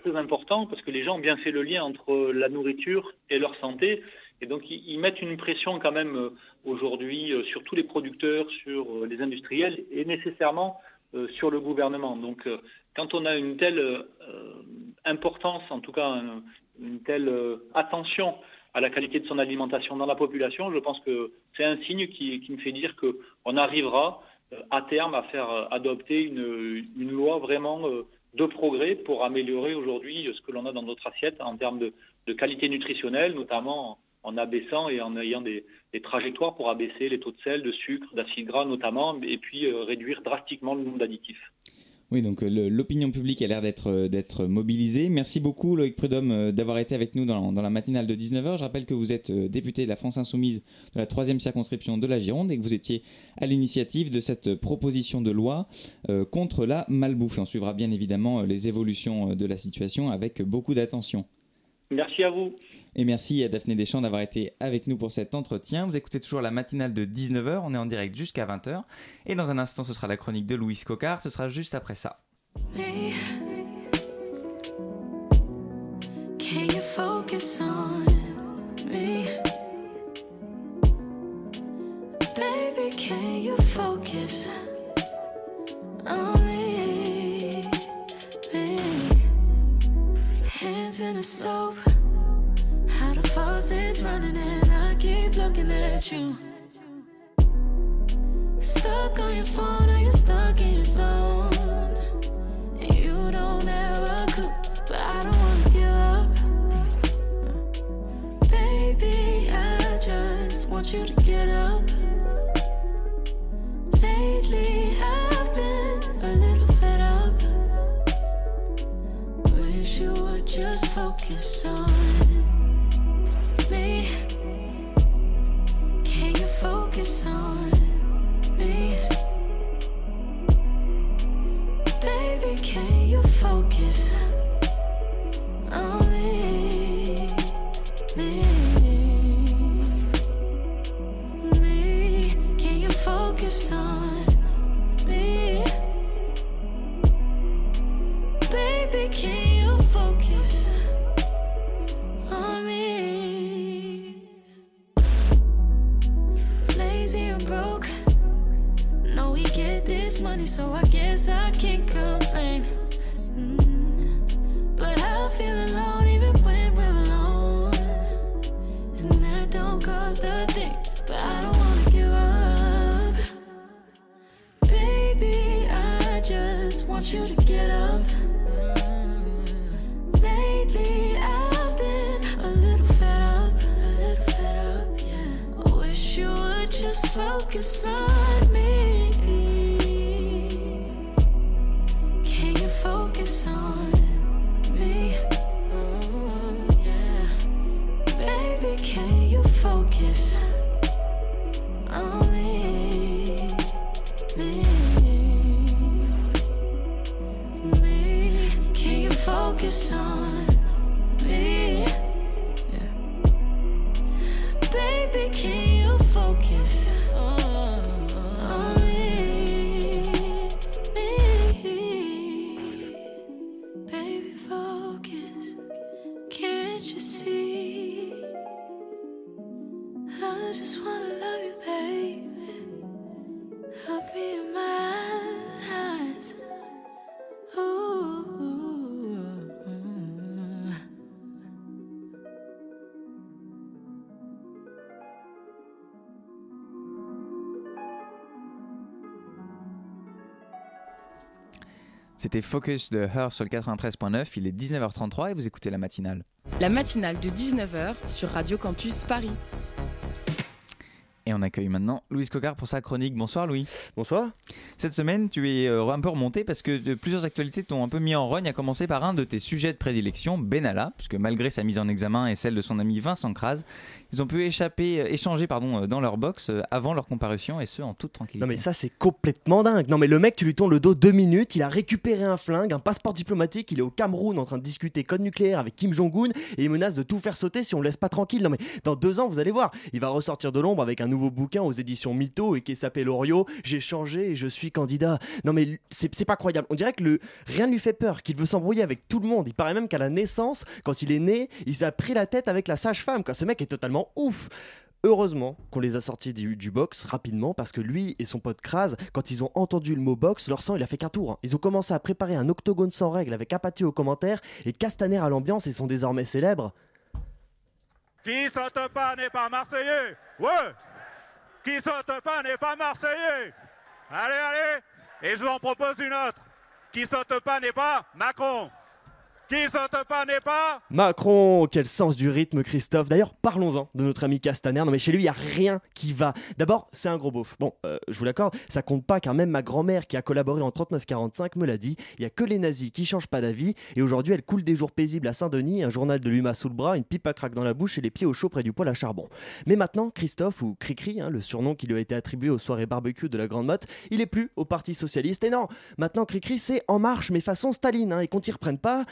très important, parce que les gens ont bien fait le lien entre la nourriture et leur santé. Et donc ils, mettent une pression quand même aujourd'hui sur tous les producteurs, sur les industriels et nécessairement sur le gouvernement. Donc quand on a une telle euh, importance, en tout cas une, telle euh, attention à la qualité de son alimentation dans la population, je pense que c'est un signe qui, me fait dire qu'on arrivera euh, à terme à faire adopter une, loi vraiment de progrès pour améliorer aujourd'hui ce que l'on a dans notre assiette en termes de, qualité nutritionnelle, notamment en abaissant et en ayant des, trajectoires pour abaisser les taux de sel, de sucre, d'acide gras notamment, et puis réduire drastiquement le nombre d'additifs. Oui, donc euh, l'opinion publique a l'air euh, d'être mobilisée. Merci beaucoup Loïc Prudhomme euh, d'avoir été avec nous dans, la matinale de 19h. Je rappelle que vous êtes député de la France Insoumise de la troisième circonscription de la Gironde et que vous étiez à l'initiative de cette proposition de loi contre la malbouffe. on suivra bien évidemment les évolutions de la situation avec beaucoup d'attention. Merci à vous. Et merci à Daphné Deschamps d'avoir été avec nous pour cet entretien. Vous écoutez toujours la matinale de 19h, on est en direct jusqu'à 20h. Et dans un instant, ce sera la chronique de Louis Cocard, ce sera juste après ça. Baby, can you focus on me? A soap. How the faucet's running and I keep looking at you. C'était Focus de Her sur le 93.9. Il est 19h33 et vous écoutez la matinale. La matinale de 19h sur Radio Campus Paris. Et on accueille maintenant Louis Cocard pour sa chronique. Bonsoir Louis. Bonsoir. Cette semaine, tu es euh, un peu remonté parce que plusieurs actualités t'ont un peu mis en rogne, à commencer par un de tes sujets de prédilection, Benalla, puisque malgré sa mise en examen et celle de son ami Vincent Kras, ils ont pu échapper, euh, échanger pardon, euh, dans leur box avant leur comparution et ce en toute tranquillité. Non mais ça c'est complètement dingue. Non mais le mec, tu lui tournes le dos deux minutes, il a récupéré un flingue, un passeport diplomatique, il est au Cameroun en train de discuter code nucléaire avec Kim Jong-un et il menace de tout faire sauter si on le laisse pas tranquille. Non mais dans deux ans, vous allez voir, il va ressortir de l'ombre avec un nouveau bouquin aux éditions Mytho et qui s'appelle Orio. J'ai changé et je suis candidat. Non mais c'est pas croyable. On dirait que le, rien ne lui fait peur, qu'il veut s'embrouiller avec tout le monde. Il paraît même qu'à la naissance, quand il est né, il s'est pris la tête avec la sage-femme. Ce mec est totalement ouf. Heureusement qu'on les a sortis du, box rapidement parce que lui et son pote Kraz, quand ils ont entendu le mot box, leur sang il a fait qu'un tour. Hein. Ils ont commencé à préparer un octogone sans règles avec apathie aux commentaires et Castaner à l'ambiance et sont désormais célèbres. Qui saute pas n'est pas Marseillais Ouais qui saute pas n'est pas Marseillais. Allez, allez. Et je vous en propose une autre. Qui saute pas n'est pas Macron. Qui saute pas n'est pas Macron, quel sens du rythme, Christophe. D'ailleurs, parlons-en de notre ami Castaner. Non, mais chez lui, il n'y a rien qui va. D'abord, c'est un gros beauf. Bon, euh, je vous l'accorde, ça compte pas car même ma grand-mère qui a collaboré en 39-45 me l'a dit. Il y a que les nazis qui changent pas d'avis. Et aujourd'hui, elle coule des jours paisibles à Saint-Denis, un journal de l'UMA sous le bras, une pipe à craque dans la bouche et les pieds au chaud près du poêle à charbon. Mais maintenant, Christophe, ou Cricri, hein, le surnom qui lui a été attribué aux soirées barbecue de la Grande Motte, il est plus au Parti Socialiste. Et non, maintenant, Cricri, c'est En Marche, mais façon Staline. hein, et qu'on t'y reprenne pas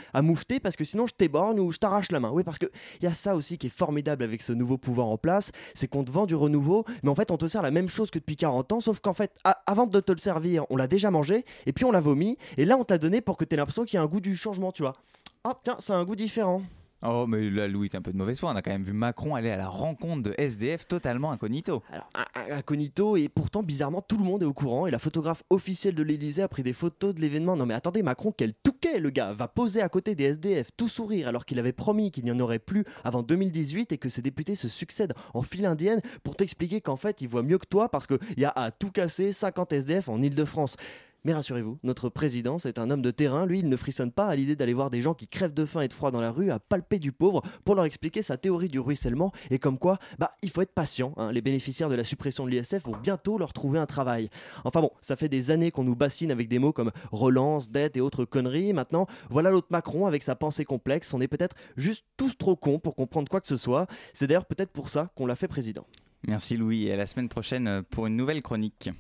parce que sinon je t'éborgne ou je t'arrache la main. Oui, parce que il y a ça aussi qui est formidable avec ce nouveau pouvoir en place, c'est qu'on te vend du renouveau, mais en fait on te sert la même chose que depuis 40 ans, sauf qu'en fait, a- avant de te le servir, on l'a déjà mangé, et puis on l'a vomi, et là on te l'a donné pour que tu aies l'impression qu'il y a un goût du changement, tu vois. Ah tiens, c'est un goût différent. Oh, mais là, Louis, t'es un peu de mauvaise foi. On a quand même vu Macron aller à la rencontre de SDF totalement incognito. Alors, incognito, et pourtant bizarrement tout le monde est au courant, et la photographe officielle de l'Elysée a pris des photos de l'événement. Non mais attendez, Macron, quel touquet le gars Va poser à côté des SDF, tout sourire, alors qu'il avait promis qu'il n'y en aurait plus avant 2018 et que ses députés se succèdent en file indienne pour t'expliquer qu'en fait il voit mieux que toi parce qu'il y a à tout casser 50 SDF en Ile-de-France. Mais rassurez-vous, notre président, c'est un homme de terrain. Lui, il ne frissonne pas à l'idée d'aller voir des gens qui crèvent de faim et de froid dans la rue, à palper du pauvre, pour leur expliquer sa théorie du ruissellement et comme quoi, bah, il faut être patient. hein. Les bénéficiaires de la suppression de l'ISF vont bientôt leur trouver un travail. Enfin bon, ça fait des années qu'on nous bassine avec des mots comme relance, dette et autres conneries. Maintenant, voilà l'autre Macron avec sa pensée complexe. On est peut-être juste tous trop cons pour comprendre quoi que ce soit. C'est d'ailleurs peut-être pour ça qu'on l'a fait président. Merci Louis, et à la semaine prochaine pour une nouvelle chronique.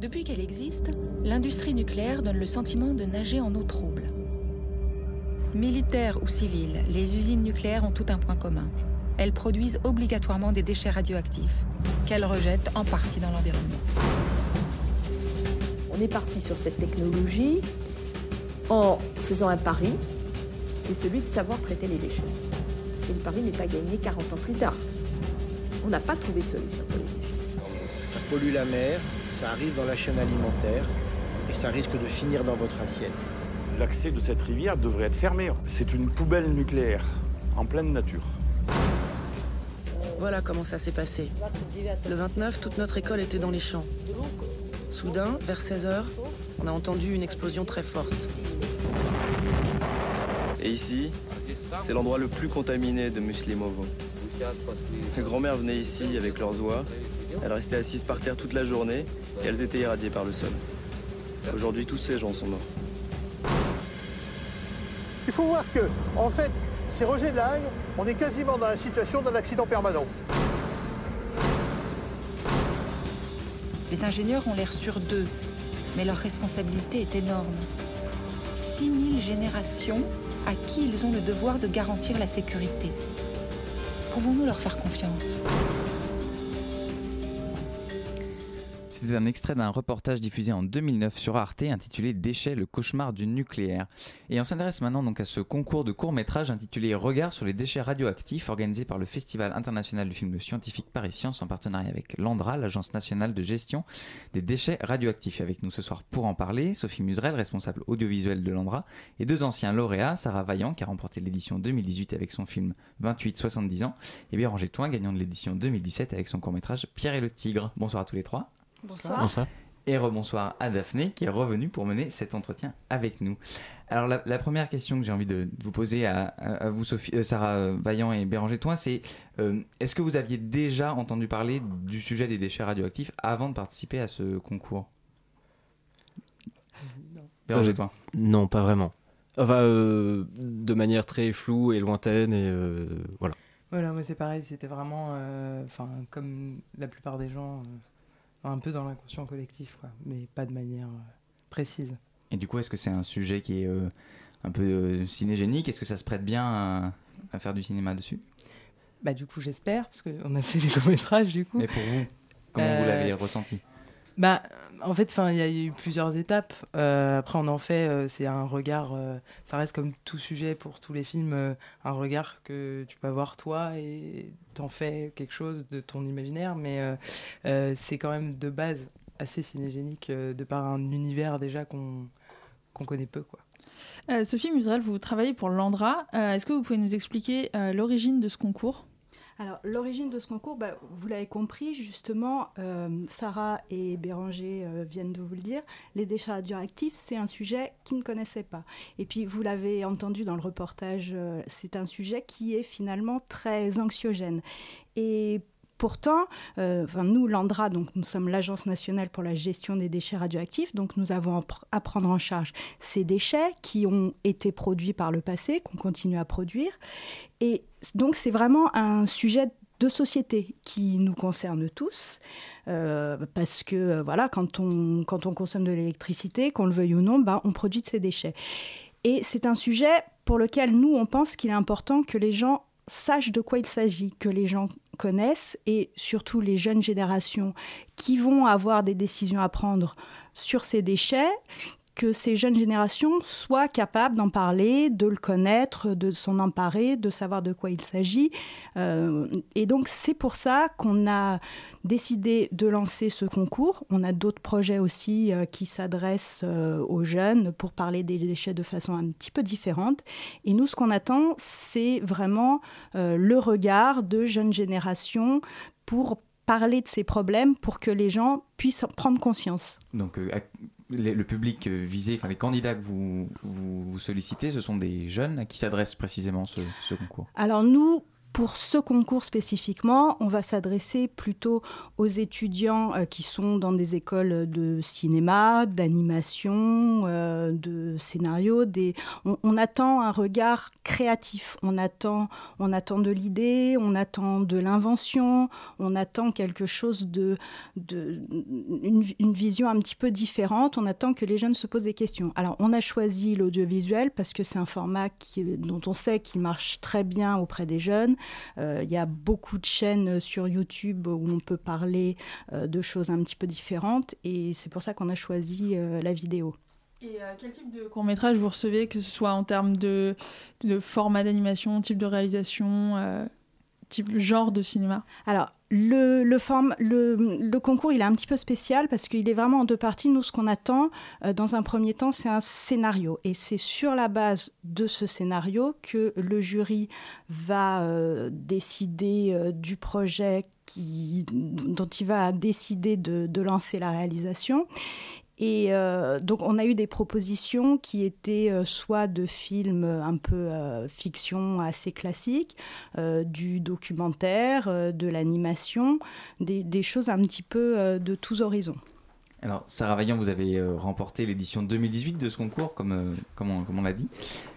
Depuis qu'elle existe, l'industrie nucléaire donne le sentiment de nager en eau trouble. Militaires ou civiles, les usines nucléaires ont tout un point commun. Elles produisent obligatoirement des déchets radioactifs, qu'elles rejettent en partie dans l'environnement. On est parti sur cette technologie en faisant un pari, c'est celui de savoir traiter les déchets. Et le pari n'est pas gagné 40 ans plus tard. On n'a pas trouvé de solution pour les déchets. Ça pollue la mer, ça arrive dans la chaîne alimentaire et ça risque de finir dans votre assiette. L'accès de cette rivière devrait être fermé. C'est une poubelle nucléaire en pleine nature. Voilà comment ça s'est passé. Le 29, toute notre école était dans les champs. Soudain, vers 16h, on a entendu une explosion très forte. Et ici, c'est l'endroit le plus contaminé de Muslimovo. Les grand-mères venaient ici avec leurs oies. Elles restaient assises par terre toute la journée et elles étaient irradiées par le sol. Aujourd'hui, tous ces gens sont morts. Il faut voir que, en fait, ces rejets de l'ail, on est quasiment dans la situation d'un accident permanent. Les ingénieurs ont l'air sur d'eux, mais leur responsabilité est énorme. 6000 générations à qui ils ont le devoir de garantir la sécurité. Pouvons-nous leur faire confiance? C'était un extrait d'un reportage diffusé en 2009 sur Arte intitulé Déchets, le cauchemar du nucléaire. Et on s'intéresse maintenant donc à ce concours de court-métrage intitulé Regard sur les déchets radioactifs organisé par le Festival international du film scientifique Paris Science en partenariat avec l'ANDRA, l'Agence nationale de gestion des déchets radioactifs. Avec nous ce soir pour en parler, Sophie Muserel, responsable audiovisuel de l'ANDRA, et deux anciens lauréats, Sarah Vaillant qui a remporté l'édition 2018 avec son film 28-70 ans, et Béranger Toin, gagnant de l'édition 2017 avec son court-métrage Pierre et le Tigre. Bonsoir à tous les trois. Bonsoir. Bonsoir. Et rebonsoir à Daphné qui est revenue pour mener cet entretien avec nous. Alors la, la première question que j'ai envie de, de vous poser à, vous, Sophie, euh, Sarah Vaillant et Béranger Toin, c'est euh, est-ce que vous aviez déjà entendu parler du sujet des déchets radioactifs avant de participer à ce concours? Béranger Euh, Toin. Non, pas vraiment. Enfin, euh, de manière très floue et lointaine, et euh, voilà. Voilà, moi c'est pareil, c'était vraiment, euh, enfin, comme la plupart des gens, euh, un peu dans l'inconscient collectif, quoi, mais pas de manière euh, précise. Et du coup, est-ce que c'est un sujet qui est euh, un peu euh, cinégénique? Est-ce que ça se prête bien à, à faire du cinéma dessus? Bah du coup j'espère, parce qu'on a fait les courts-métrages du coup. Mais pour vous, comment vous l'avez ressenti? Bah, en fait, il y a eu plusieurs étapes. Euh, après, on en fait, euh, c'est un regard. euh, ça reste comme tout sujet pour tous les films, un regard que tu peux avoir toi et t'en fais quelque chose de ton imaginaire, mais c'est quand même de base assez cinégénique de par un univers déjà qu'on connaît peu, quoi. Sophie Muserel, vous travaillez pour l'Andra. Est-ce que vous pouvez nous expliquer l'origine de ce concours? Alors, l'origine de ce concours, bah, vous l'avez compris, justement, euh, Sarah et Béranger euh, viennent de vous le dire, les déchets radioactifs, c'est un sujet qu'ils ne connaissaient pas. Et puis, vous l'avez entendu dans le reportage, euh, c'est un sujet qui est finalement très anxiogène. Pourtant, euh, nous, l'ANDRA, donc nous sommes l'Agence nationale pour la gestion des déchets radioactifs, donc nous avons à prendre en charge ces déchets qui ont été produits par le passé, qu'on continue à produire. Et donc c'est vraiment un sujet de société qui nous concerne tous, euh, parce que euh, voilà, quand on, consomme de l'électricité, qu'on le veuille ou non, bah, on produit de ces déchets. Et c'est un sujet pour lequel nous, on pense qu'il est important que les gens sachent de quoi il s'agit, que les gens connaissent et surtout les jeunes générations qui vont avoir des décisions à prendre sur ces déchets, que ces jeunes générations soient capables d'en parler, de le connaître, de s'en emparer, de savoir de quoi il s'agit. Euh, et donc c'est pour ça qu'on a décidé de lancer ce concours. On a d'autres projets aussi euh, qui s'adressent euh, aux jeunes pour parler des déchets de façon un petit peu différente. Et nous, ce qu'on attend, c'est vraiment le regard de jeunes générations pour parler de ces problèmes pour que les gens puissent prendre conscience. Donc le public euh, visé, enfin les candidats que vous, vous, sollicitez, ce sont des jeunes à qui s'adresse précisément ce, ce concours? Alors nous, pour ce concours spécifiquement, on va s'adresser plutôt aux étudiants euh, qui sont dans des écoles de cinéma, d'animation, euh, de scénario. Des... On, attend un regard créatif, on attend, on attend de l'idée, on attend de l'invention, on attend quelque chose de, de une, vision un petit peu différente. On attend que les jeunes se posent des questions. Alors, on a choisi l'audiovisuel parce que c'est un format qui, dont on sait qu'il marche très bien auprès des jeunes. Euh, il y a beaucoup de chaînes sur YouTube où on peut parler euh, de choses un petit peu différentes et c'est pour ça qu'on a choisi euh, la vidéo. Et quel type de court métrage vous recevez, que ce soit en termes de, de format d'animation, type de réalisation, type genre de cinéma Alors, le, le, le, concours, il est un petit peu spécial parce qu'il est vraiment en deux parties. Nous, ce qu'on attend, euh, dans un premier temps, c'est un scénario. Et c'est sur la base de ce scénario que le jury va euh, décider euh, du projet qui, dont il va décider de, de lancer la réalisation. Et euh, donc on a eu des propositions qui étaient euh, soit de films un peu euh, fiction assez classiques, du documentaire, de l'animation, des, choses un petit peu de tous horizons. Alors, Sarah Vaillant, vous avez euh, remporté l'édition 2018 de ce concours, comme, euh, comme on, l'a dit.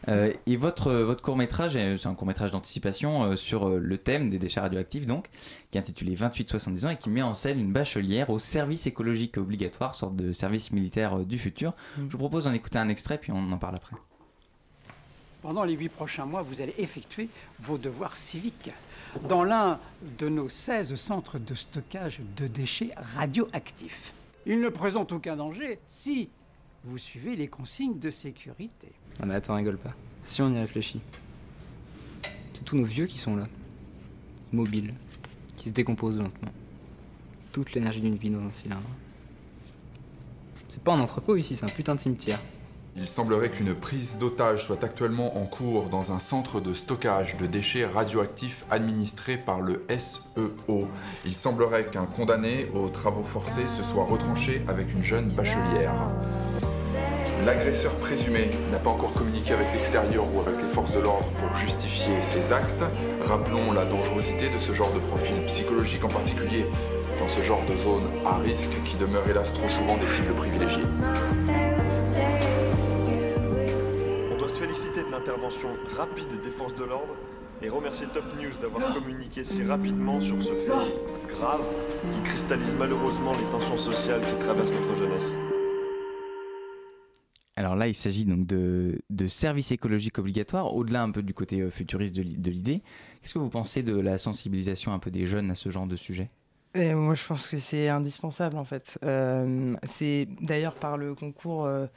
Euh, et votre, votre court-métrage, c'est un court-métrage d'anticipation sur le thème des déchets radioactifs, donc, qui est intitulé 28-70 ans et qui met en scène une bachelière au service écologique obligatoire, sorte de service militaire du futur. Mm. Je vous propose d'en écouter un extrait, puis on en parle après. Pendant les huit prochains mois, vous allez effectuer vos devoirs civiques dans l'un de nos 16 centres de stockage de déchets radioactifs. Il ne présente aucun danger si vous suivez les consignes de sécurité. Non mais attends, rigole pas. Si on y réfléchit, c'est tous nos vieux qui sont là, immobiles, qui se décomposent lentement. Toute l'énergie d'une vie dans un cylindre. C'est pas un entrepôt ici, c'est un putain de cimetière. Il semblerait qu'une prise d'otage soit actuellement en cours dans un centre de stockage de déchets radioactifs administré par le SEO. Il semblerait qu'un condamné aux travaux forcés se soit retranché avec une jeune bachelière. L'agresseur présumé n'a pas encore communiqué avec l'extérieur ou avec les forces de l'ordre pour justifier ses actes. Rappelons la dangerosité de ce genre de profil psychologique en particulier dans ce genre de zone à risque qui demeure hélas trop souvent des cibles privilégiées. De l'intervention rapide des forces de l'ordre et remercier Top News d'avoir communiqué si rapidement sur ce fait grave qui cristallise malheureusement les tensions sociales qui traversent notre jeunesse. Alors là, il s'agit donc de, de services écologiques obligatoires, au-delà un peu du côté euh, futuriste de l'idée. Qu'est-ce que vous pensez de la sensibilisation un peu des jeunes à ce genre de sujet? Et moi, je pense que c'est indispensable en fait. Euh, c'est d'ailleurs par le concours euh,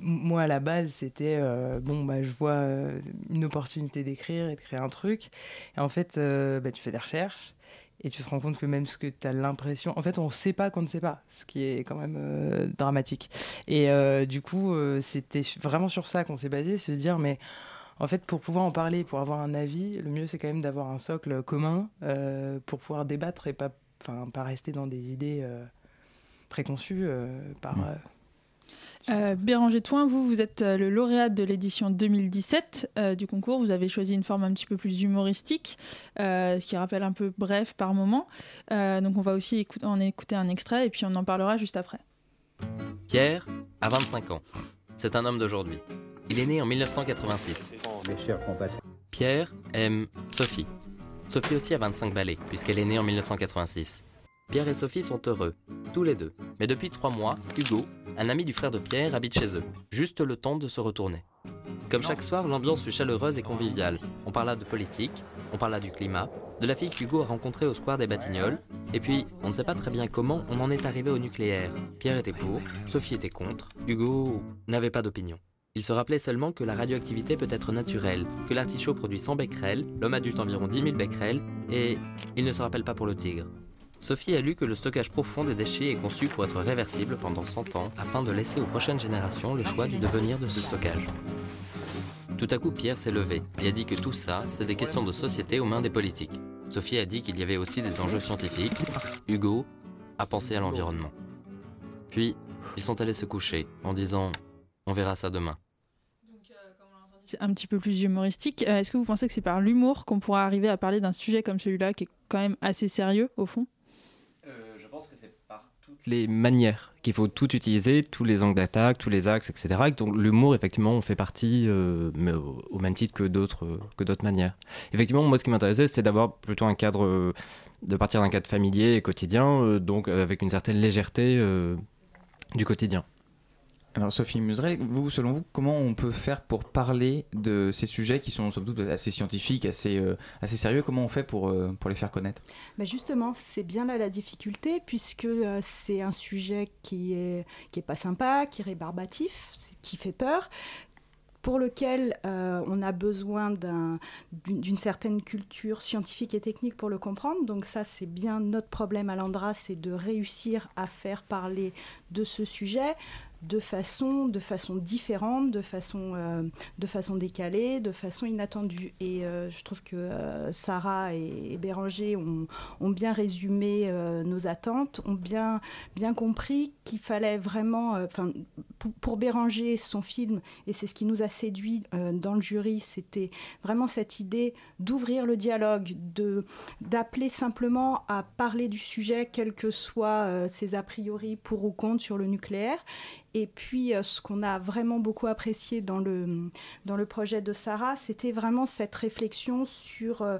moi, à la base, c'était euh, bon, bah, je vois euh, une opportunité d'écrire et de créer un truc. Et en fait, euh, bah, tu fais des recherches et tu te rends compte que même ce que tu as l'impression. En fait, on ne sait pas qu'on ne sait pas, ce qui est quand même dramatique. Et du coup, c'était vraiment sur ça qu'on s'est basé, se dire, mais En fait, pour pouvoir en parler, pour avoir un avis, le mieux c'est quand même d'avoir un socle commun pour pouvoir débattre et pas, pas rester dans des idées préconçues par. Mm. Euh, Béranger Toin, vous, vous êtes euh, le lauréat de l'édition 2017 euh, du concours. Vous avez choisi une forme un petit peu plus humoristique, euh, qui rappelle un peu bref par moment. Euh, donc on va aussi en écouter un extrait et puis on en parlera juste après. Pierre a 25 ans. C'est un homme d'aujourd'hui. Il est né en 1986. Pierre aime Sophie. Sophie aussi a 25 balais, puisqu'elle est née en 1986. Pierre et Sophie sont heureux, tous les deux. Mais depuis trois mois, Hugo, un ami du frère de Pierre, habite chez eux. Juste le temps de se retourner. Comme chaque soir, l'ambiance fut chaleureuse et conviviale. On parla de politique, on parla du climat, de la fille qu'Hugo a rencontrée au square des Batignolles, et puis, on ne sait pas très bien comment on en est arrivé au nucléaire. Pierre était pour, Sophie était contre, Hugo n'avait pas d'opinion. Il se rappelait seulement que la radioactivité peut être naturelle, que l'artichaut produit 100 becquerels, l'homme adulte environ 10 000 becquerels, et il ne se rappelle pas pour le tigre. Sophie a lu que le stockage profond des déchets est conçu pour être réversible pendant 100 ans afin de laisser aux prochaines générations le choix du devenir de ce stockage. Tout à coup, Pierre s'est levé et a dit que tout ça, c'est des questions de société aux mains des politiques. Sophie a dit qu'il y avait aussi des enjeux scientifiques. Hugo a pensé à l'environnement. Puis, ils sont allés se coucher en disant On verra ça demain. C'est un petit peu plus humoristique. Euh, Est-ce que vous pensez que c'est par l'humour qu'on pourra arriver à parler d'un sujet comme celui-là, qui est quand même assez sérieux au fond Je pense que c'est par les manières qu'il faut tout utiliser, tous les angles d'attaque, tous les axes, etc. Et donc l'humour, effectivement, on fait partie, euh, mais au, même titre que d'autres euh, que d'autres manières. Effectivement, moi, ce qui m'intéressait, c'était d'avoir plutôt un cadre, euh, de partir d'un cadre familier et quotidien, donc avec une certaine légèreté du quotidien. Alors Sophie Muserel, vous, selon vous, comment on peut faire pour parler de ces sujets qui sont somme toute assez scientifiques, assez, euh, assez sérieux? Comment on fait pour, euh, pour les faire connaître? Bah justement, c'est bien là la difficulté, puisque euh, c'est un sujet qui est, qui est pas sympa, qui est rébarbatif, qui fait peur, pour lequel on a besoin d'un- d'une d'une certaine culture scientifique et technique pour le comprendre. Donc ça, c'est bien notre problème à l'Andra, c'est de réussir à faire parler de ce sujet de façon, de façon différente, de façon, euh, de façon décalée, de façon inattendue. Et euh, je trouve que euh, Sarah et, et Béranger ont, bien résumé nos attentes, ont bien, bien compris qu'il fallait vraiment, enfin, pour, pour Béranger, son film, et c'est ce qui nous a séduit dans le jury, c'était vraiment cette idée d'ouvrir le dialogue, d'appeler simplement à parler du sujet, quels que soient ses a priori pour ou contre sur le nucléaire. Et puis, euh, ce qu'on a vraiment beaucoup apprécié dans le, dans le projet de Sarah, c'était vraiment cette réflexion sur euh,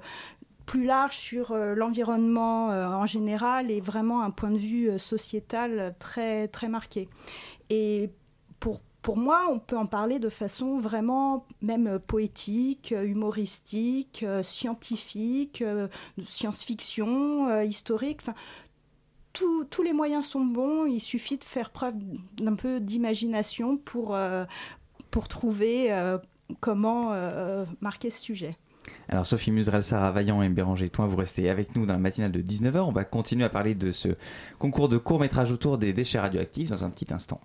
plus large sur euh, l'environnement en général et vraiment un point de vue sociétal très, très marqué. Et pour, pour moi, on peut en parler de façon vraiment même poétique, humoristique, scientifique, science-fiction, historique. Tous- les moyens sont bons, il suffit de faire preuve d'un peu d'imagination pour, euh, trouver euh, comment euh, marquer ce sujet. Alors Sophie Muserel, Sarah Vaillant et Béranger Toin, vous restez avec nous dans la matinale de 19h. On va continuer à parler de ce concours de court-métrage autour des déchets radioactifs dans un petit instant.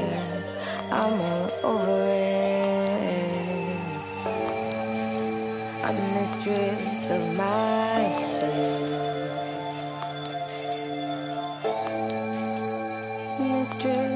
Yeah, I'm all over it. I'm the mistress of my shit. Mistress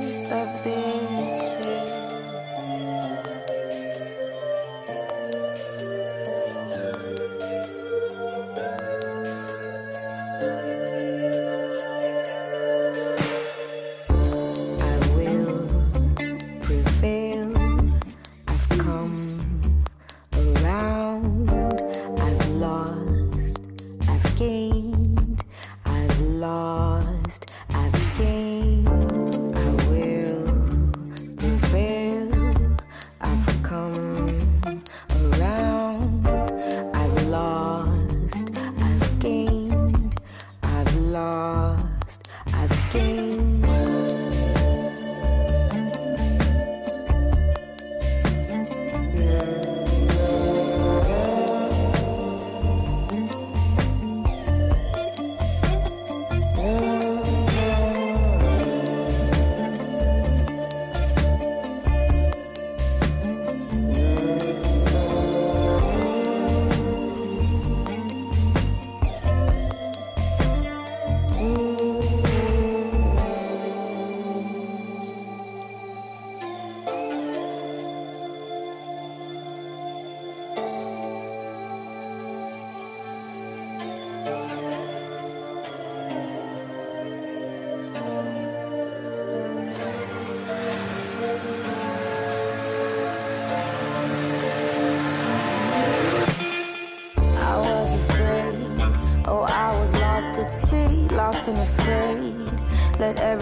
let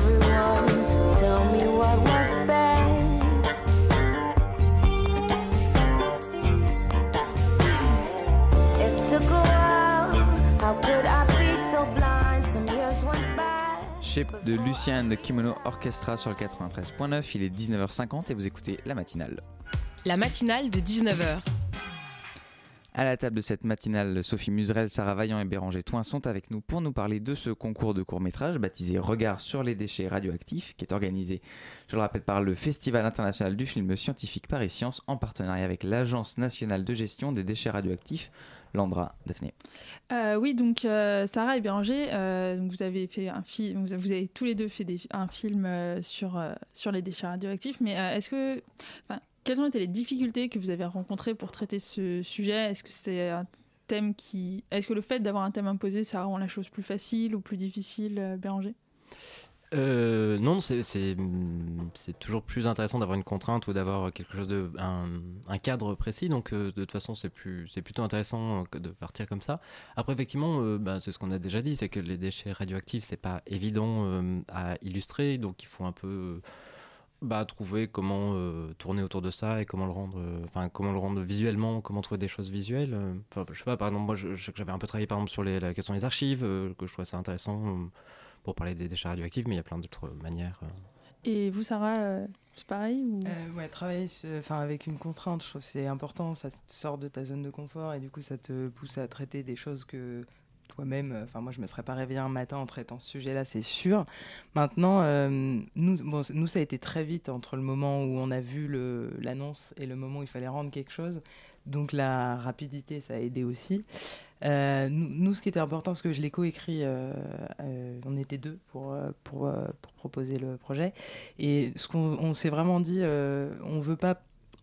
de Lucien de Kimono Orchestra sur le 93.9, il est 19h50 et vous écoutez la matinale. La matinale de 19h, à la table de cette matinale, Sophie Muserel, Sarah Vaillant et Béranger Toin sont avec nous pour nous parler de ce concours de court-métrage baptisé Regard sur les déchets radioactifs, qui est organisé, je le rappelle, par le Festival international du film scientifique Paris Science en partenariat avec l'Agence nationale de gestion des déchets radioactifs, Landra, Daphné. Euh, oui, donc euh, Sarah et Béranger, euh, vous avez tous les deux fait un film sur, sur les déchets radioactifs, mais est-ce que, quelles ont été les difficultés que vous avez rencontrées pour traiter ce sujet? Est-ce que c'est un thème qui, est-ce que le fait d'avoir un thème imposé, ça rend la chose plus facile ou plus difficile, Béranger? Euh, non, c'est toujours plus intéressant d'avoir une contrainte ou d'avoir quelque chose de un, cadre précis. Donc euh, de toute façon, c'est plutôt intéressant de partir comme ça. Après, effectivement, euh, bah, c'est ce qu'on a déjà dit, c'est que les déchets radioactifs, c'est pas évident à illustrer, donc il faut un peu bah, trouver comment tourner autour de ça et comment le rendre, enfin comment le rendre visuellement, comment trouver des choses visuelles. Enfin, je sais pas, par exemple, moi, j'avais un peu travaillé par exemple sur les, la question des archives, que je trouvais ça intéressant pour parler des déchets radioactifs, mais il y a plein d'autres manières. Euh. Et vous, Sarah, euh, c'est pareil ou... Euh, ouais, travailler enfin, avec une contrainte, je trouve que c'est important. Ça te sort de ta zone de confort et du coup, ça te pousse à traiter des choses que toi-même, enfin moi je me serais pas réveillé un matin en traitant ce sujet-là, c'est sûr. Maintenant, nous, bon, nous ça a été très vite entre le moment où on a vu l'annonce et le moment où il fallait rendre quelque chose. Donc la rapidité, ça a aidé aussi. Euh, nous, ce qui était important, parce que je l'ai coécrit, euh, euh, on était deux pour, proposer le projet. Et ce qu'on s'est vraiment dit, on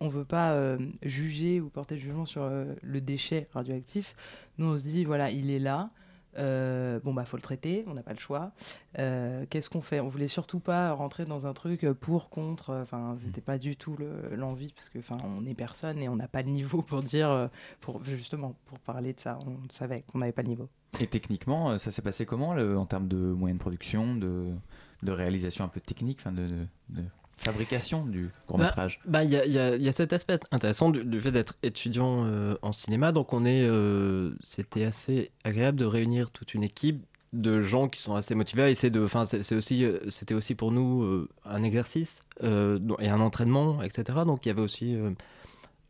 on veut pas juger ou porter le jugement sur le déchet radioactif. Nous, on se dit, voilà, il est là. Euh, bon bah faut le traiter, on n'a pas le choix. Euh, qu'est-ce qu'on fait? On voulait surtout pas rentrer dans un truc pour contre. Enfin c'était pas du tout l'envie parce que enfin on est personne et on n'a pas le niveau pour dire euh, pour justement pour parler de ça. On savait qu'on n'avait pas le niveau. Et techniquement ça s'est passé comment en termes de moyens de production, de, réalisation un peu technique, de, de fabrication du court métrage Bah, il bah, y, a, y, a, cet aspect intéressant du, fait d'être étudiant euh, en cinéma. Donc, on est, euh, c'était assez agréable de réunir toute une équipe de gens qui sont assez motivés. Et de, enfin, c'est aussi, euh, c'était aussi pour nous un exercice et un entraînement, etc. Donc, il y avait aussi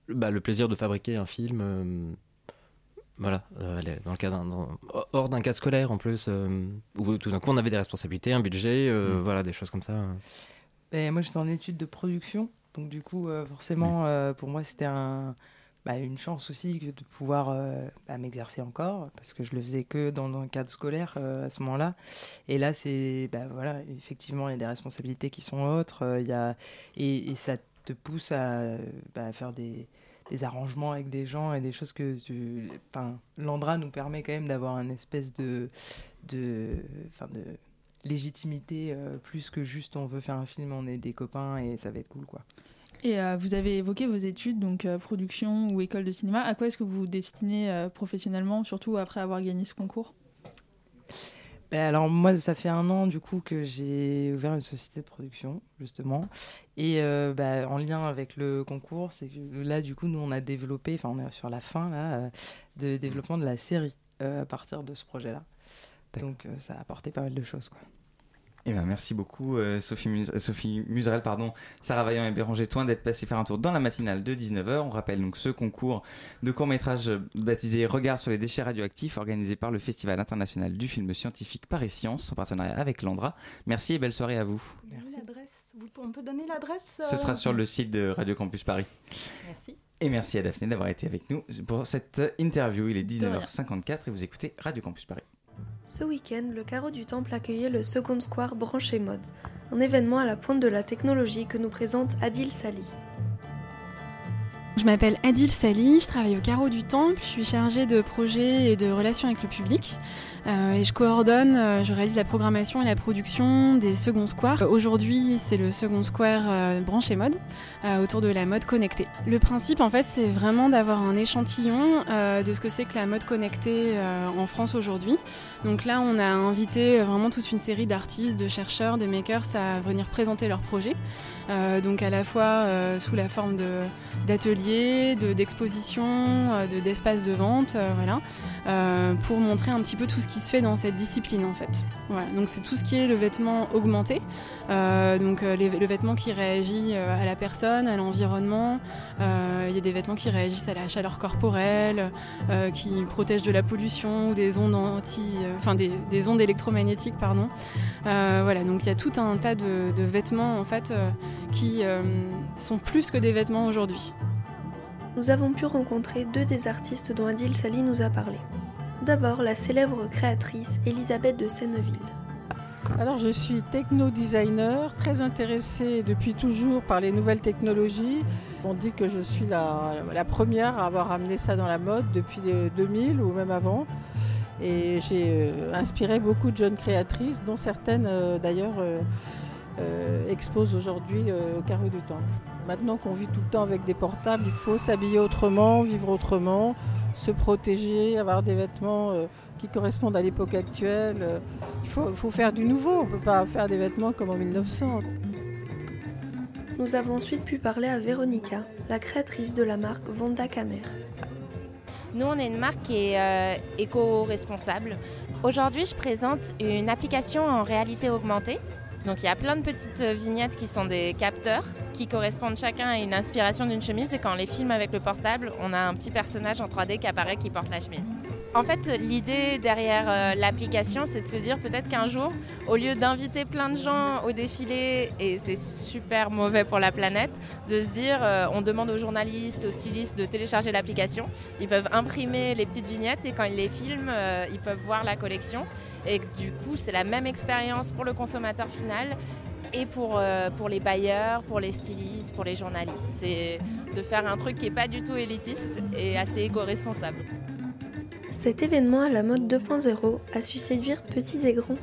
bah, le plaisir de fabriquer un film. Voilà, dans le cas hors d'un cas scolaire en plus, où tout d'un coup on avait des responsabilités, un budget, mm. voilà, des choses comme ça. Ben, moi, j'étais en études de production. Donc, du coup, euh, forcément, euh, pour moi, c'était un, bah, une chance aussi de pouvoir euh, bah, m'exercer encore, parce que je le faisais que dans, un cadre scolaire à ce moment-là. Et là, c'est, bah, voilà, effectivement, il y a des responsabilités qui sont autres. Il y a, et, ça te pousse à faire des, des, arrangements avec des gens et des choses que tu. Enfin, l'Andra nous permet quand même d'avoir un espèce de. de, de légitimité euh, plus que juste on veut faire un film, on est des copains et ça va être cool quoi. Et euh, vous avez évoqué vos études, donc euh, production ou école de cinéma. À quoi est-ce que vous vous destinez professionnellement, surtout après avoir gagné ce concours? Ben alors moi, ça fait un an du coup que j'ai ouvert une société de production justement, et ben, en lien avec le concours, c'est que là du coup nous on a développé, enfin on est sur la fin là, de développement de la série à partir de ce projet-là. Donc euh, ça a apporté pas mal de choses. Quoi. Eh bien, merci beaucoup euh, Sophie, Sophie Muserel, pardon, Sarah Vaillant et Béranger Toin d'être passés faire un tour dans la matinale de 19h. On rappelle donc ce concours de court-métrage baptisé Regard sur les déchets radioactifs organisé par le Festival international du film scientifique Paris Science en partenariat avec Landra. Merci et belle soirée à vous. Merci. On peut donner l'adresse Ce sera euh, sur le site de Radio Campus Paris. Merci. Et merci à Daphné d'avoir été avec nous pour cette interview. Il est 19h54 et vous écoutez Radio Campus Paris. Ce week-end, le Carreau du Temple accueillait le Second Square Branché Mode, un événement à la pointe de la technologie que nous présente Adil Sali. Je m'appelle Adil Sali, je travaille au Carreau du Temple, je suis chargée de projets et de relations avec le public. Euh, et je coordonne, euh, je réalise la programmation et la production des Second Square. Aujourd'hui, c'est le Second Square euh, branché mode, autour de la mode connectée. Le principe, en fait, c'est vraiment d'avoir un échantillon de ce que c'est que la mode connectée en France aujourd'hui. Donc là, on a invité vraiment toute une série d'artistes, de chercheurs, de makers à venir présenter leurs projets. donc à la fois sous la forme d'ateliers d'ateliers, d'expositions, de, d'espaces de vente, voilà, pour montrer un petit peu tout ce qui se fait dans cette discipline en fait. Donc c'est tout ce qui est le vêtement augmenté, donc le vêtement qui réagit à la personne, à l'environnement. Il y a des vêtements qui réagissent à la chaleur corporelle, qui protègent de la pollution ou des ondes anti, enfin des, des, ondes électromagnétiques, pardon. voilà, donc il y a tout un tas de, de vêtements en fait qui sont plus que des vêtements aujourd'hui. Nous avons pu rencontrer deux des artistes dont Adil Sali nous a parlé. D'abord, la célèbre créatrice Elisabeth de Senneville. Alors, je suis techno-designer, très intéressée depuis toujours par les nouvelles technologies. On dit que je suis la, première à avoir amené ça dans la mode depuis 2000 ou même avant. Et j'ai euh, inspiré beaucoup de jeunes créatrices, dont certaines euh, d'ailleurs euh, exposent aujourd'hui au Carreau du Temple. Maintenant qu'on vit tout le temps avec des portables, il faut s'habiller autrement, vivre autrement, se protéger, avoir des vêtements qui correspondent à l'époque actuelle. Il faut, faut, faire du nouveau, on ne peut pas faire des vêtements comme en 1900. Nous avons ensuite pu parler à Véronica, la créatrice de la marque Vonda Camer. Nous, on est une marque qui est euh, éco-responsable. Aujourd'hui, je présente une application en réalité augmentée. Donc, il y a plein de petites vignettes qui sont des capteurs qui correspondent chacun à une inspiration d'une chemise. Et quand on les filme avec le portable, on a un petit personnage en 3D qui apparaît qui porte la chemise. En fait, l'idée derrière euh, l'application, c'est de se dire peut-être qu'un jour, au lieu d'inviter plein de gens au défilé, et c'est super mauvais pour la planète, de se dire euh, on demande aux journalistes, aux stylistes de télécharger l'application. Ils peuvent imprimer les petites vignettes et quand ils les filment, euh, ils peuvent voir la collection. Et du coup, c'est la même expérience pour le consommateur final et pour, pour les bailleurs, pour les stylistes, pour les journalistes. C'est de faire un truc qui n'est pas du tout élitiste et assez éco-responsable. Cet événement à la mode 2.0 a su séduire petits et grands.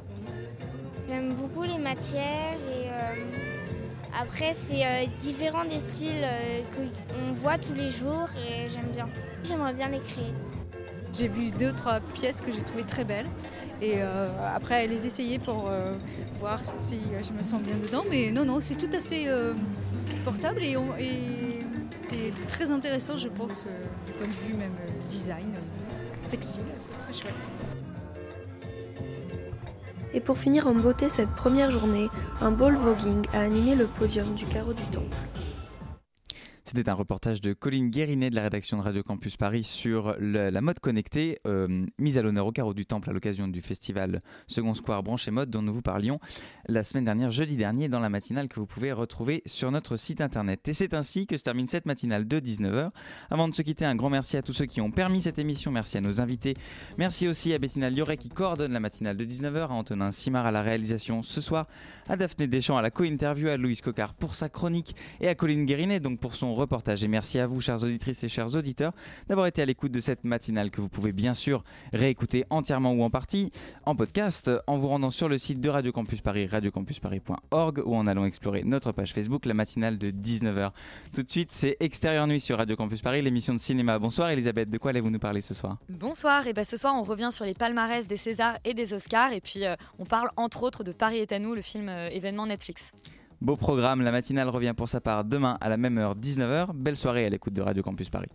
J'aime beaucoup les matières et euh, après c'est euh, différent des styles euh, qu'on voit tous les jours et j'aime bien. J'aimerais bien les créer. J'ai vu deux trois pièces que j'ai trouvées très belles et après les essayer pour voir si je me sens bien dedans. Mais non non c'est tout à fait portable et, et c'est très intéressant je pense du point de vue même design textile, c'est très chouette. Et pour finir en beauté cette première journée, un ball voguing a animé le podium du carreau du temple. C'était un reportage de Colline Guérinet de la rédaction de Radio Campus Paris sur la mode connectée, euh, mise à l'honneur au carreau du Temple à l'occasion du festival Second Square Branche et Mode dont nous vous parlions la semaine dernière, jeudi dernier, dans la matinale que vous pouvez retrouver sur notre site internet. Et c'est ainsi que se termine cette matinale de 19h. Avant de se quitter, un grand merci à tous ceux qui ont permis cette émission. Merci à nos invités. Merci aussi à Bettina Lioret qui coordonne la matinale de 19h, à Antonin Simard à la réalisation ce soir, à Daphné Deschamps à la co-interview, à Louise Cocard pour sa chronique et à Colline Guérinet donc pour son reportage. Et merci à vous, chères auditrices et chers auditeurs, d'avoir été à l'écoute de cette matinale que vous pouvez bien sûr réécouter entièrement ou en partie en podcast en vous rendant sur le site de Radio Campus Paris, radiocampusparis.org ou en allant explorer notre page Facebook, la matinale de 19h. Tout de suite, c'est Extérieur Nuit sur Radio Campus Paris, l'émission de cinéma. Bonsoir Elisabeth, de quoi allez-vous nous parler ce soir? Bonsoir, et bien ce soir on revient sur les palmarès des Césars et des Oscars et puis euh, on parle entre autres de Paris est à nous, le film euh, événement Netflix. Beau programme, la matinale revient pour sa part demain à la même heure, 19h. Belle soirée à l'écoute de Radio Campus Paris.